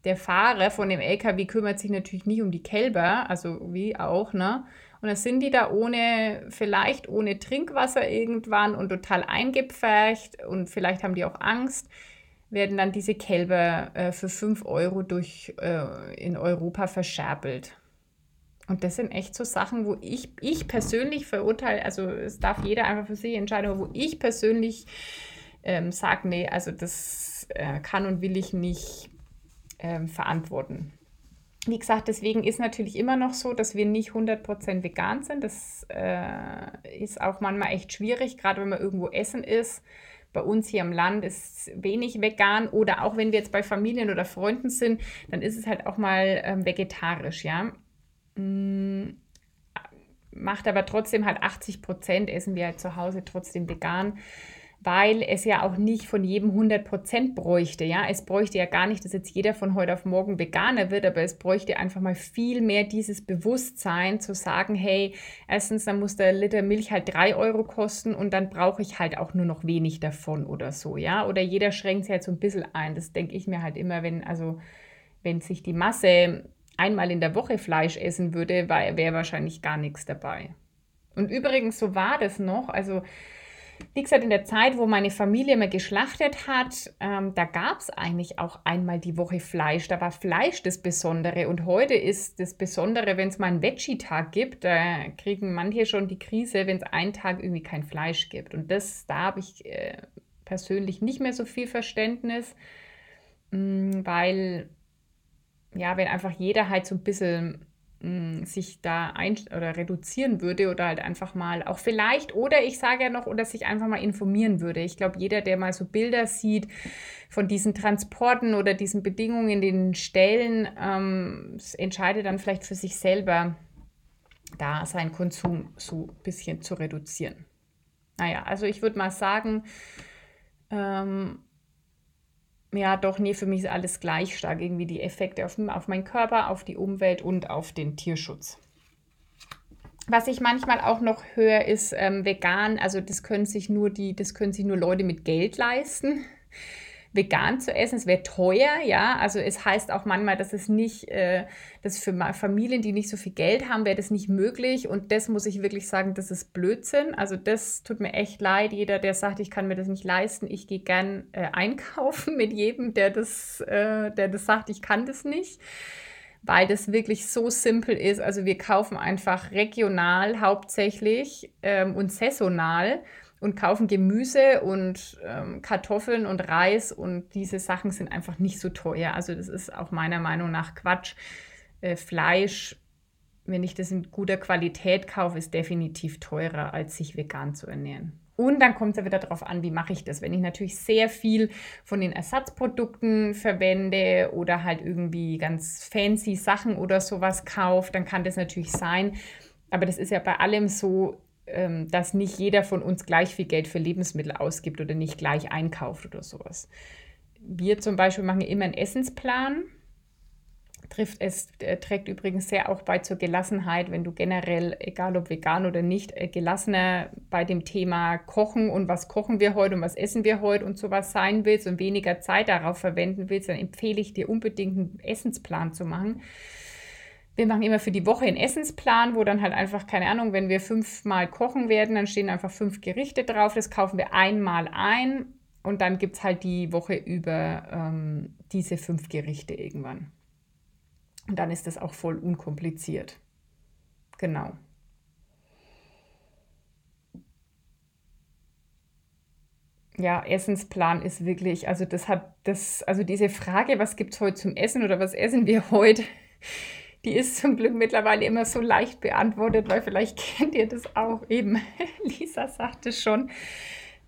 Der Fahrer von dem LKW kümmert sich natürlich nicht um die Kälber, also wie auch, ne? Und dann sind die da ohne, vielleicht ohne Trinkwasser irgendwann und total eingepfercht und vielleicht haben die auch Angst, werden dann diese Kälber äh, für 5 Euro durch, äh, in Europa verscherbelt. Und das sind echt so Sachen, wo ich, ich persönlich verurteile, also es darf jeder einfach für sich entscheiden, aber wo ich persönlich ähm, sage, nee, also das äh, kann und will ich nicht ähm, verantworten. Wie gesagt, deswegen ist natürlich immer noch so, dass wir nicht 100% vegan sind. Das äh, ist auch manchmal echt schwierig, gerade wenn man irgendwo essen ist. Bei uns hier im Land ist wenig vegan oder auch wenn wir jetzt bei Familien oder Freunden sind, dann ist es halt auch mal ähm, vegetarisch, ja. Mm, macht aber trotzdem halt 80 Prozent, essen wir halt zu Hause trotzdem vegan, weil es ja auch nicht von jedem 100 Prozent bräuchte. Ja, es bräuchte ja gar nicht, dass jetzt jeder von heute auf morgen Veganer wird, aber es bräuchte einfach mal viel mehr dieses Bewusstsein zu sagen, hey, erstens, dann muss der Liter Milch halt 3 Euro kosten und dann brauche ich halt auch nur noch wenig davon oder so, ja. Oder jeder schränkt sich halt so ein bisschen ein. Das denke ich mir halt immer, wenn, also wenn sich die Masse einmal in der Woche Fleisch essen würde, wäre wahrscheinlich gar nichts dabei. Und übrigens, so war das noch. Also, wie gesagt, in der Zeit, wo meine Familie immer geschlachtet hat, ähm, da gab es eigentlich auch einmal die Woche Fleisch. Da war Fleisch das Besondere. Und heute ist das Besondere, wenn es mal einen Veggie-Tag gibt, da kriegen manche schon die Krise, wenn es einen Tag irgendwie kein Fleisch gibt. Und das, da habe ich äh, persönlich nicht mehr so viel Verständnis, mh, mm, weil ja, wenn einfach jeder halt so ein bisschen mh, mm, sich da ein oder reduzieren würde oder halt einfach mal auch vielleicht oder ich sage ja noch oder sich einfach mal informieren würde. Ich glaube, jeder, der mal so Bilder sieht von diesen Transporten oder diesen Bedingungen in den Stellen, ähm, entscheidet dann vielleicht für sich selber, da seinen Konsum so ein bisschen zu reduzieren. Naja, also ich würde mal sagen, ähm, ja, doch, nee, für mich ist alles gleich stark. Irgendwie die Effekte auf, auf meinen Körper, auf die Umwelt und auf den Tierschutz. Was ich manchmal auch noch höre, ist ähm, vegan. Also das können sich nur die, das können sich nur Leute mit Geld leisten. Vegan zu essen. Es wäre teuer, ja. Also es heißt auch manchmal, dass es nicht, äh, dass für Familien, die nicht so viel Geld haben, wäre das nicht möglich. Und das muss ich wirklich sagen, das ist Blödsinn. Also das tut mir echt leid. Jeder, der sagt, ich kann mir das nicht leisten, ich gehe gern äh, einkaufen mit jedem, der das, äh, der das sagt, ich kann das nicht weil das wirklich so simpel ist. Also wir kaufen einfach regional hauptsächlich ähm, und saisonal und kaufen Gemüse und ähm, Kartoffeln und Reis und diese Sachen sind einfach nicht so teuer. Also das ist auch meiner Meinung nach Quatsch. Äh, Fleisch, wenn ich das in guter Qualität kaufe, ist definitiv teurer, als sich vegan zu ernähren. Und dann kommt es ja wieder darauf an, wie mache ich das. Wenn ich natürlich sehr viel von den Ersatzprodukten verwende oder halt irgendwie ganz fancy Sachen oder sowas kaufe, dann kann das natürlich sein. Aber das ist ja bei allem so, dass nicht jeder von uns gleich viel Geld für Lebensmittel ausgibt oder nicht gleich einkauft oder sowas. Wir zum Beispiel machen immer einen Essensplan. Trifft es äh, trägt übrigens sehr auch bei zur Gelassenheit, wenn du generell, egal ob vegan oder nicht, äh, gelassener bei dem Thema Kochen und was kochen wir heute und was essen wir heute und sowas sein willst und weniger Zeit darauf verwenden willst, dann empfehle ich dir unbedingt einen Essensplan zu machen wir machen immer für die Woche einen Essensplan, wo dann halt einfach, keine Ahnung, wenn wir fünfmal kochen werden, dann stehen einfach fünf Gerichte drauf. Das kaufen wir einmal ein und dann gibt es halt die Woche über ähm, diese fünf Gerichte irgendwann. Und dann ist das auch voll unkompliziert. Genau. Ja, Essensplan ist wirklich, also das hat das, also diese Frage, was gibt es heute zum Essen oder was essen wir heute? Die ist zum Glück mittlerweile immer so leicht beantwortet, weil vielleicht kennt ihr das auch eben. Lisa sagte schon,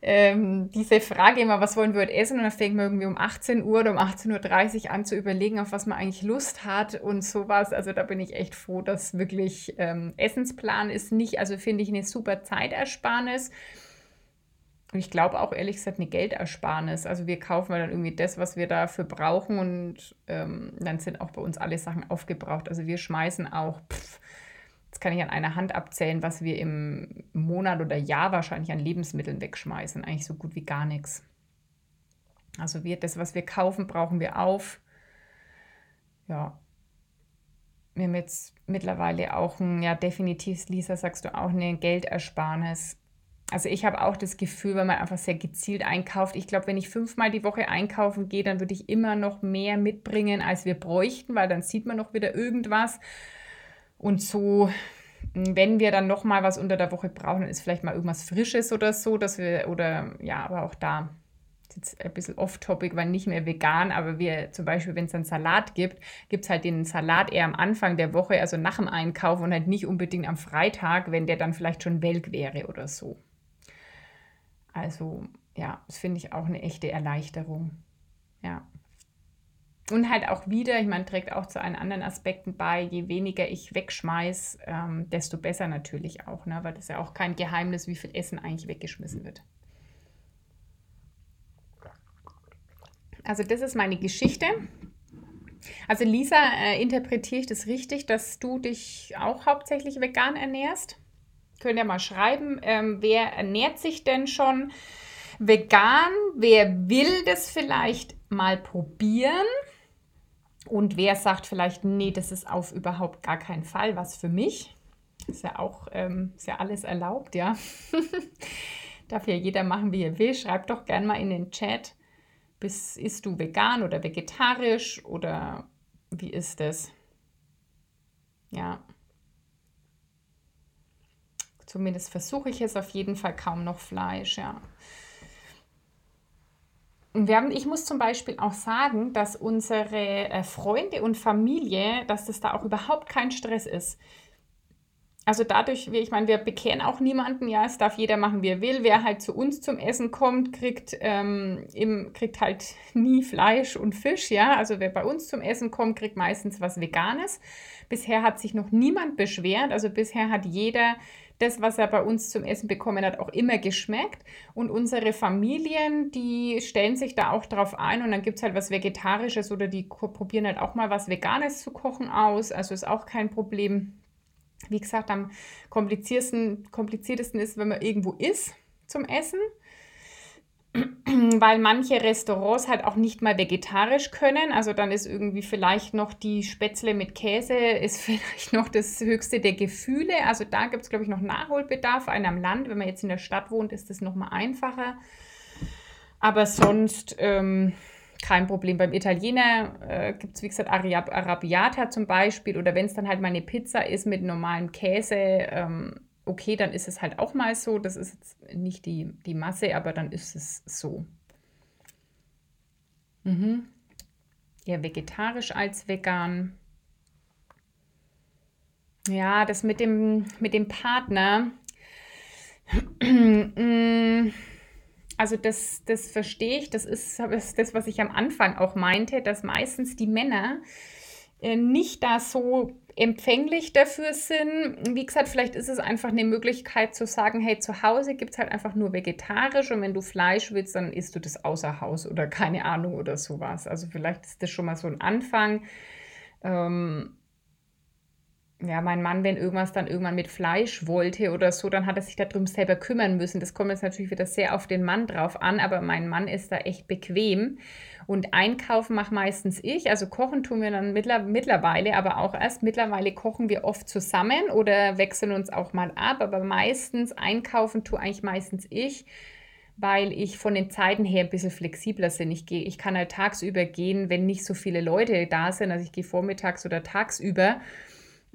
ähm, diese Frage immer, was wollen wir heute essen? Und dann fängt man irgendwie um 18 Uhr oder um 18.30 Uhr an zu überlegen, auf was man eigentlich Lust hat und sowas. Also da bin ich echt froh, dass wirklich ähm, Essensplan ist nicht, also finde ich eine super Zeitersparnis. Und ich glaube auch ehrlich gesagt eine Geldersparnis. Also wir kaufen dann irgendwie das, was wir dafür brauchen und ähm, dann sind auch bei uns alle Sachen aufgebraucht. Also wir schmeißen auch, pff, jetzt kann ich an einer Hand abzählen, was wir im Monat oder Jahr wahrscheinlich an Lebensmitteln wegschmeißen. Eigentlich so gut wie gar nichts. Also wir, das, was wir kaufen, brauchen wir auf. Ja. Wir haben jetzt mittlerweile auch ein, ja definitiv, Lisa, sagst du auch, eine Geldersparnis also ich habe auch das Gefühl, wenn man einfach sehr gezielt einkauft. Ich glaube, wenn ich fünfmal die Woche einkaufen gehe, dann würde ich immer noch mehr mitbringen, als wir bräuchten, weil dann sieht man noch wieder irgendwas. Und so, wenn wir dann noch mal was unter der Woche brauchen, dann ist vielleicht mal irgendwas Frisches oder so, dass wir, oder ja, aber auch da ist jetzt ein bisschen off-topic, weil nicht mehr vegan, aber wir zum Beispiel, wenn es einen Salat gibt, gibt es halt den Salat eher am Anfang der Woche, also nach dem Einkauf und halt nicht unbedingt am Freitag, wenn der dann vielleicht schon welk wäre oder so. Also ja, das finde ich auch eine echte Erleichterung. Ja. Und halt auch wieder, ich meine, trägt auch zu allen anderen Aspekten bei, je weniger ich wegschmeiß, ähm, desto besser natürlich auch, ne? weil das ist ja auch kein Geheimnis, wie viel Essen eigentlich weggeschmissen wird. Also das ist meine Geschichte. Also Lisa, äh, interpretiere ich das richtig, dass du dich auch hauptsächlich vegan ernährst? Könnt ihr mal schreiben, ähm, wer ernährt sich denn schon vegan? Wer will das vielleicht mal probieren? Und wer sagt vielleicht, nee, das ist auf überhaupt gar keinen Fall was für mich? Ist ja auch, ähm, ist ja alles erlaubt, ja. Darf ja jeder machen, wie er will. Schreibt doch gern mal in den Chat, bist, isst du vegan oder vegetarisch oder wie ist das? Ja. Zumindest versuche ich es auf jeden Fall kaum noch Fleisch, ja. Und ich muss zum Beispiel auch sagen, dass unsere äh, Freunde und Familie, dass das da auch überhaupt kein Stress ist. Also dadurch, ich meine, wir bekehren auch niemanden, ja, es darf jeder machen, wie er will. Wer halt zu uns zum Essen kommt, kriegt, ähm, im, kriegt halt nie Fleisch und Fisch, ja. Also wer bei uns zum Essen kommt, kriegt meistens was Veganes. Bisher hat sich noch niemand beschwert, also bisher hat jeder das, was er bei uns zum Essen bekommen hat, auch immer geschmeckt. Und unsere Familien, die stellen sich da auch drauf ein und dann gibt es halt was Vegetarisches oder die probieren halt auch mal was Veganes zu kochen aus. Also ist auch kein Problem. Wie gesagt, am kompliziertesten, kompliziertesten ist, wenn man irgendwo isst zum Essen. Weil manche Restaurants halt auch nicht mal vegetarisch können. Also dann ist irgendwie vielleicht noch die Spätzle mit Käse, ist vielleicht noch das höchste der Gefühle. Also da gibt es, glaube ich, noch Nachholbedarf. Einen am Land, wenn man jetzt in der Stadt wohnt, ist das nochmal einfacher. Aber sonst ähm, kein Problem. Beim Italiener äh, gibt es, wie gesagt, Arabiata zum Beispiel. Oder wenn es dann halt mal eine Pizza ist mit normalem Käse, ähm, okay, dann ist es halt auch mal so. Das ist jetzt nicht die, die Masse, aber dann ist es so. Mhm. Eher vegetarisch als vegan. Ja, das mit dem, mit dem Partner. Also das, das verstehe ich. Das ist das, was ich am Anfang auch meinte, dass meistens die Männer äh, nicht da so empfänglich dafür sind. Wie gesagt, vielleicht ist es einfach eine Möglichkeit zu sagen, hey, zu Hause gibt es halt einfach nur vegetarisch und wenn du Fleisch willst, dann isst du das außer Haus oder keine Ahnung oder sowas. Also vielleicht ist das schon mal so ein Anfang. Ähm, ja, mein Mann, wenn irgendwas dann irgendwann mit Fleisch wollte oder so, dann hat er sich darum selber kümmern müssen. Das kommt jetzt natürlich wieder sehr auf den Mann drauf an, aber mein Mann ist da echt bequem und einkaufen mache meistens ich. Also kochen tun wir dann mittlerweile, aber auch erst mittlerweile kochen wir oft zusammen oder wechseln uns auch mal ab. Aber meistens einkaufen tue eigentlich meistens ich, weil ich von den Zeiten her ein bisschen flexibler bin. Ich, gehe, ich kann halt tagsüber gehen, wenn nicht so viele Leute da sind. Also ich gehe vormittags oder tagsüber.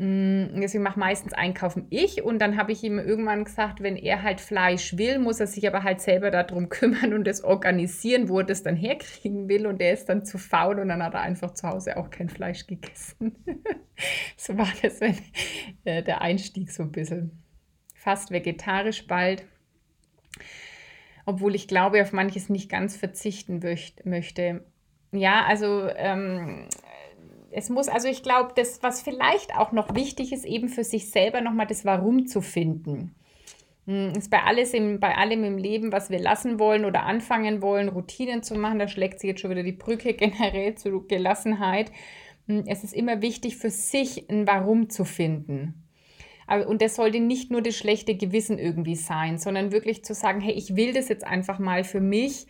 Mm, deswegen mache meistens einkaufen ich und dann habe ich ihm irgendwann gesagt, wenn er halt Fleisch will, muss er sich aber halt selber darum kümmern und das organisieren, wo er das dann herkriegen will und er ist dann zu faul und dann hat er einfach zu Hause auch kein Fleisch gegessen. so war das wenn, äh, der Einstieg so ein bisschen. Fast vegetarisch bald. Obwohl ich glaube, auf manches nicht ganz verzichten möchte. Ja, also ähm, es muss, also ich glaube, das, was vielleicht auch noch wichtig ist, eben für sich selber nochmal das Warum zu finden. Hm, ist bei, alles im, bei allem im Leben, was wir lassen wollen oder anfangen wollen, Routinen zu machen, da schlägt sich jetzt schon wieder die Brücke generell zur Gelassenheit. Hm, es ist immer wichtig, für sich ein Warum zu finden. Und das sollte nicht nur das schlechte Gewissen irgendwie sein, sondern wirklich zu sagen, hey, ich will das jetzt einfach mal für mich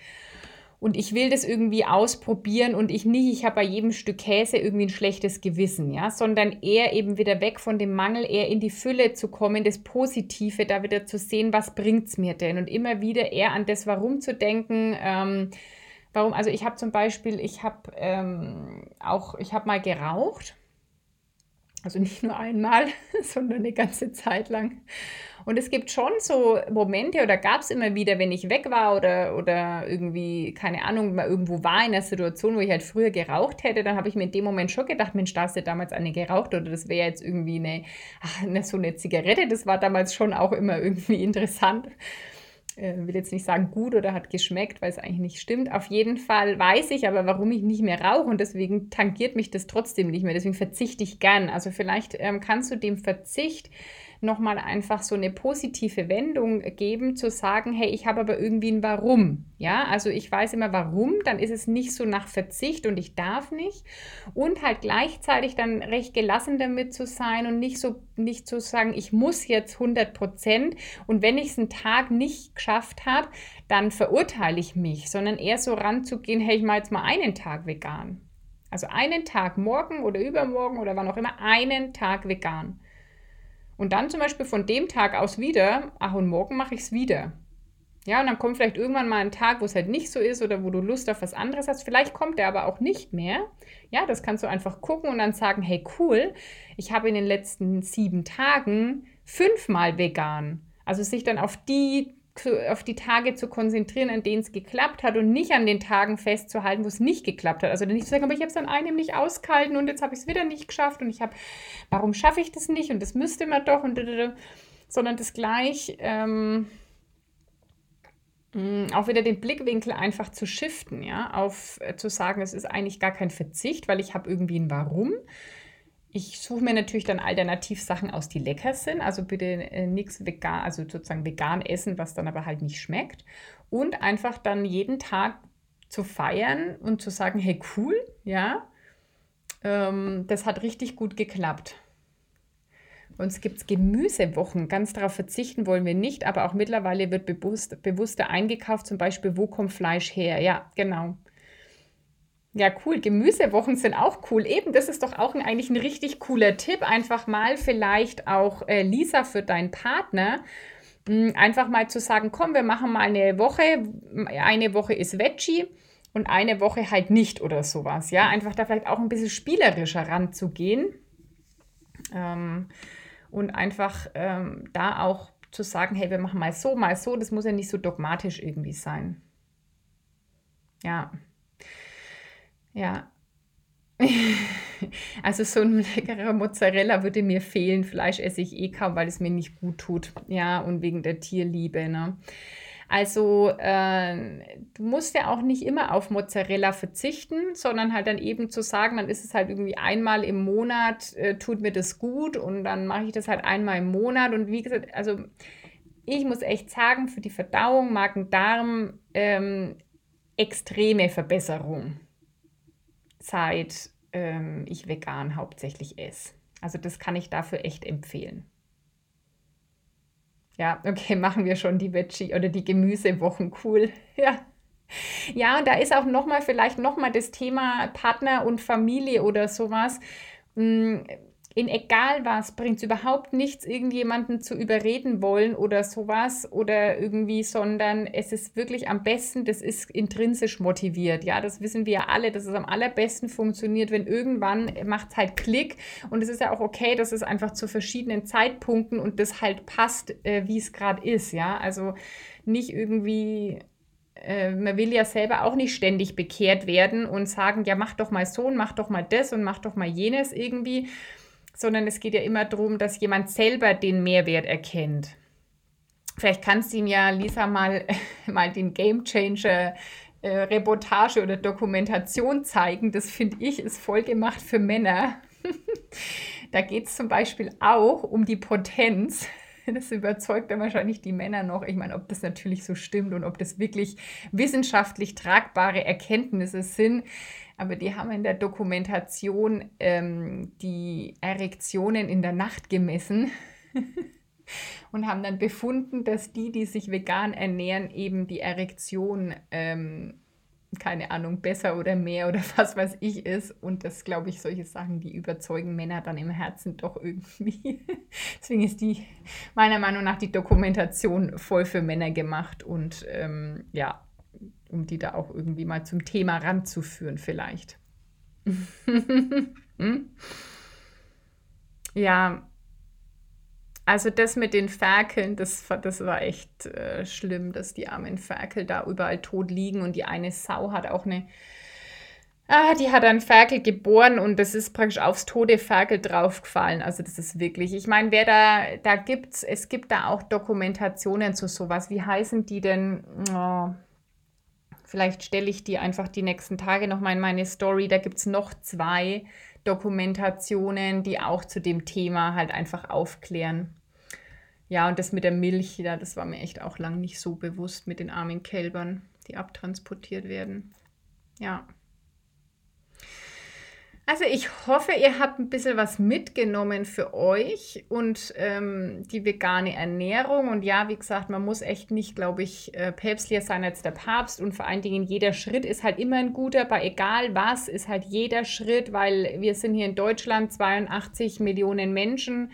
und ich will das irgendwie ausprobieren und ich nicht, ich habe bei jedem Stück Käse irgendwie ein schlechtes Gewissen, ja, sondern eher eben wieder weg von dem Mangel, eher in die Fülle zu kommen, das Positive, da wieder zu sehen, was bringt es mir denn? Und immer wieder eher an das Warum zu denken, ähm, warum, also ich habe zum Beispiel, ich habe ähm, auch, ich habe mal geraucht, also nicht nur einmal, sondern eine ganze Zeit lang und es gibt schon so Momente oder gab es immer wieder, wenn ich weg war oder, oder irgendwie, keine Ahnung, mal irgendwo war in einer Situation, wo ich halt früher geraucht hätte, dann habe ich mir in dem Moment schon gedacht, Mensch, da hast du damals eine geraucht oder das wäre jetzt irgendwie eine, eine, so eine Zigarette. Das war damals schon auch immer irgendwie interessant. Äh, will jetzt nicht sagen gut oder hat geschmeckt, weil es eigentlich nicht stimmt. Auf jeden Fall weiß ich aber, warum ich nicht mehr rauche und deswegen tangiert mich das trotzdem nicht mehr. Deswegen verzichte ich gern. Also vielleicht ähm, kannst du dem Verzicht nochmal einfach so eine positive Wendung geben, zu sagen, hey, ich habe aber irgendwie ein Warum. Ja, also ich weiß immer warum, dann ist es nicht so nach Verzicht und ich darf nicht. Und halt gleichzeitig dann recht gelassen damit zu sein und nicht so, nicht zu sagen, ich muss jetzt 100 Prozent und wenn ich es einen Tag nicht geschafft habe, dann verurteile ich mich, sondern eher so ranzugehen, hey, ich mache jetzt mal einen Tag vegan. Also einen Tag morgen oder übermorgen oder wann auch immer, einen Tag vegan. Und dann zum Beispiel von dem Tag aus wieder, ach und morgen mache ich es wieder. Ja, und dann kommt vielleicht irgendwann mal ein Tag, wo es halt nicht so ist oder wo du Lust auf was anderes hast. Vielleicht kommt der aber auch nicht mehr. Ja, das kannst du einfach gucken und dann sagen, hey cool, ich habe in den letzten sieben Tagen fünfmal vegan. Also sich dann auf die auf die Tage zu konzentrieren, an denen es geklappt hat und nicht an den Tagen festzuhalten, wo es nicht geklappt hat. Also nicht zu sagen, aber ich habe es an einem nicht ausgehalten und jetzt habe ich es wieder nicht geschafft und ich habe, warum schaffe ich das nicht und das müsste man doch und sondern das gleich ähm, mm, auch wieder den Blickwinkel einfach zu shiften, ja, auf äh, zu sagen, es ist eigentlich gar kein Verzicht, weil ich habe irgendwie ein Warum ich suche mir natürlich dann Alternativsachen aus, die lecker sind. Also bitte äh, nichts vegan, also sozusagen vegan essen, was dann aber halt nicht schmeckt. Und einfach dann jeden Tag zu feiern und zu sagen, hey cool, ja, ähm, das hat richtig gut geklappt. uns gibt es Gemüsewochen. Ganz darauf verzichten wollen wir nicht, aber auch mittlerweile wird bewusst, bewusster eingekauft, zum Beispiel, wo kommt Fleisch her? Ja, genau. Ja, cool. Gemüsewochen sind auch cool. Eben, das ist doch auch ein, eigentlich ein richtig cooler Tipp. Einfach mal vielleicht auch äh, Lisa für deinen Partner. Hm, einfach mal zu sagen, komm, wir machen mal eine Woche. Eine Woche ist Veggie und eine Woche halt nicht oder sowas. Ja, einfach da vielleicht auch ein bisschen spielerischer ranzugehen. Ähm, und einfach ähm, da auch zu sagen, hey, wir machen mal so, mal so. Das muss ja nicht so dogmatisch irgendwie sein. Ja. Ja. Also so ein leckerer Mozzarella würde mir fehlen. Fleisch esse ich eh kaum, weil es mir nicht gut tut. Ja, und wegen der Tierliebe. Ne? Also äh, du musst ja auch nicht immer auf Mozzarella verzichten, sondern halt dann eben zu sagen, dann ist es halt irgendwie einmal im Monat, äh, tut mir das gut und dann mache ich das halt einmal im Monat. Und wie gesagt, also ich muss echt sagen, für die Verdauung, Magen-Darm, ähm, extreme Verbesserung seit ähm, ich vegan hauptsächlich esse. Also das kann ich dafür echt empfehlen. Ja, okay, machen wir schon die Veggie oder die Gemüsewochen cool. Ja. Ja, und da ist auch nochmal vielleicht nochmal das Thema Partner und Familie oder sowas. Hm, in egal was bringt es überhaupt nichts, irgendjemanden zu überreden wollen oder sowas oder irgendwie, sondern es ist wirklich am besten, das ist intrinsisch motiviert. Ja, das wissen wir ja alle, dass es am allerbesten funktioniert, wenn irgendwann macht es halt Klick und es ist ja auch okay, dass es einfach zu verschiedenen Zeitpunkten und das halt passt, äh, wie es gerade ist. Ja, also nicht irgendwie äh, man will ja selber auch nicht ständig bekehrt werden und sagen, ja, mach doch mal so und mach doch mal das und mach doch mal jenes irgendwie, sondern es geht ja immer darum, dass jemand selber den Mehrwert erkennt. Vielleicht kannst du ihm ja, Lisa, mal, mal den Game Changer äh, Reportage oder Dokumentation zeigen. Das finde ich, ist voll gemacht für Männer. da geht es zum Beispiel auch um die Potenz. Das überzeugt dann wahrscheinlich die Männer noch. Ich meine, ob das natürlich so stimmt und ob das wirklich wissenschaftlich tragbare Erkenntnisse sind. Aber die haben in der Dokumentation ähm, die Erektionen in der Nacht gemessen und haben dann befunden, dass die, die sich vegan ernähren, eben die Erektion, ähm, keine Ahnung, besser oder mehr oder was weiß ich ist. Und das, glaube ich, solche Sachen, die überzeugen Männer dann im Herzen doch irgendwie. Deswegen ist die meiner Meinung nach die Dokumentation voll für Männer gemacht und ähm, ja, um die da auch irgendwie mal zum Thema ranzuführen vielleicht. hm? Ja, also das mit den Ferkeln, das, das war echt äh, schlimm, dass die armen Ferkel da überall tot liegen und die eine Sau hat auch eine, ah, die hat einen Ferkel geboren und das ist praktisch aufs tote Ferkel draufgefallen. Also das ist wirklich, ich meine, wer da, da gibt's, es gibt da auch Dokumentationen zu sowas. Wie heißen die denn? Oh Vielleicht stelle ich die einfach die nächsten Tage nochmal in meine Story. Da gibt es noch zwei Dokumentationen, die auch zu dem Thema halt einfach aufklären. Ja, und das mit der Milch, ja, das war mir echt auch lang nicht so bewusst mit den armen Kälbern, die abtransportiert werden. Ja. Also ich hoffe, ihr habt ein bisschen was mitgenommen für euch und ähm, die vegane Ernährung. Und ja, wie gesagt, man muss echt nicht, glaube ich, äh, päpstlicher sein als der Papst. Und vor allen Dingen, jeder Schritt ist halt immer ein guter. Bei egal was ist halt jeder Schritt, weil wir sind hier in Deutschland 82 Millionen Menschen.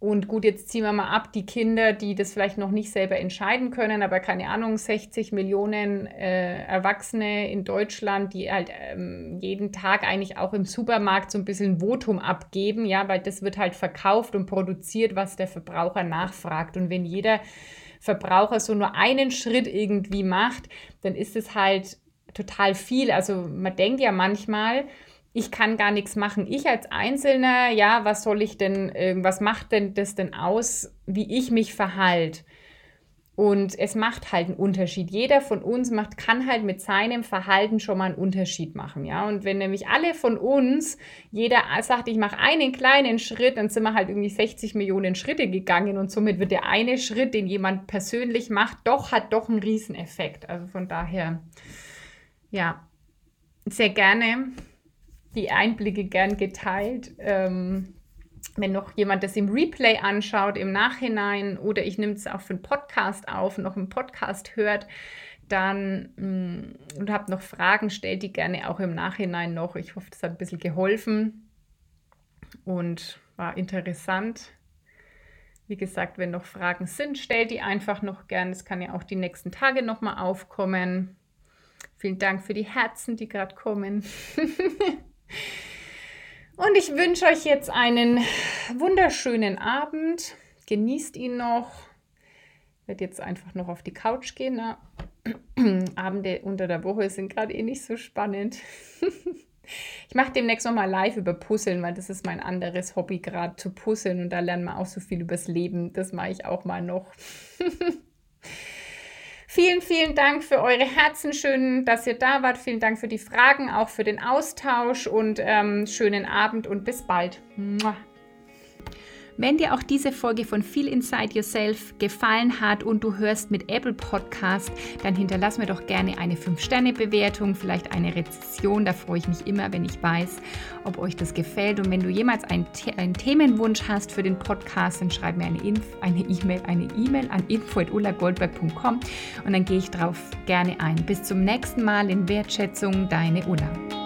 Und gut, jetzt ziehen wir mal ab, die Kinder, die das vielleicht noch nicht selber entscheiden können, aber keine Ahnung, 60 Millionen äh, Erwachsene in Deutschland, die halt ähm, jeden Tag eigentlich auch im Supermarkt so ein bisschen Votum abgeben, ja, weil das wird halt verkauft und produziert, was der Verbraucher nachfragt. Und wenn jeder Verbraucher so nur einen Schritt irgendwie macht, dann ist es halt total viel. Also man denkt ja manchmal, ich kann gar nichts machen. Ich als Einzelner, ja, was soll ich denn, äh, was macht denn das denn aus, wie ich mich verhalte? Und es macht halt einen Unterschied. Jeder von uns macht, kann halt mit seinem Verhalten schon mal einen Unterschied machen. Ja? Und wenn nämlich alle von uns, jeder sagt, ich mache einen kleinen Schritt, dann sind wir halt irgendwie 60 Millionen Schritte gegangen und somit wird der eine Schritt, den jemand persönlich macht, doch, hat doch einen Rieseneffekt. Also von daher, ja, sehr gerne die Einblicke gern geteilt. Ähm, wenn noch jemand das im Replay anschaut, im Nachhinein oder ich nehme es auch für einen Podcast auf, noch im Podcast hört, dann mh, mm, und habt noch Fragen, stellt die gerne auch im Nachhinein noch. Ich hoffe, das hat ein bisschen geholfen und war interessant. Wie gesagt, wenn noch Fragen sind, stellt die einfach noch gerne. Es kann ja auch die nächsten Tage nochmal aufkommen. Vielen Dank für die Herzen, die gerade kommen. Und ich wünsche euch jetzt einen wunderschönen Abend. Genießt ihn noch. Ich werde jetzt einfach noch auf die Couch gehen. Na, Abende unter der Woche sind gerade eh nicht so spannend. ich mache demnächst nochmal live über Puzzeln, weil das ist mein anderes Hobby gerade zu puzzeln und da lernen wir auch so viel übers Leben. Das mache ich auch mal noch. Vielen, vielen Dank für eure Herzen. Schön, dass ihr da wart. Vielen Dank für die Fragen, auch für den Austausch und ähm, schönen Abend und bis bald. Mua. Wenn dir auch diese Folge von Feel Inside Yourself gefallen hat und du hörst mit Apple Podcast, dann hinterlass mir doch gerne eine 5-Sterne-Bewertung, vielleicht eine Rezession. Da freue ich mich immer, wenn ich weiß, ob euch das gefällt. Und wenn du jemals einen, einen Themenwunsch hast für den Podcast, dann schreib mir eine E-Mail eine E-Mail an info.ullagoldberg.com und dann gehe ich darauf gerne ein. Bis zum nächsten Mal in Wertschätzung, deine Ulla.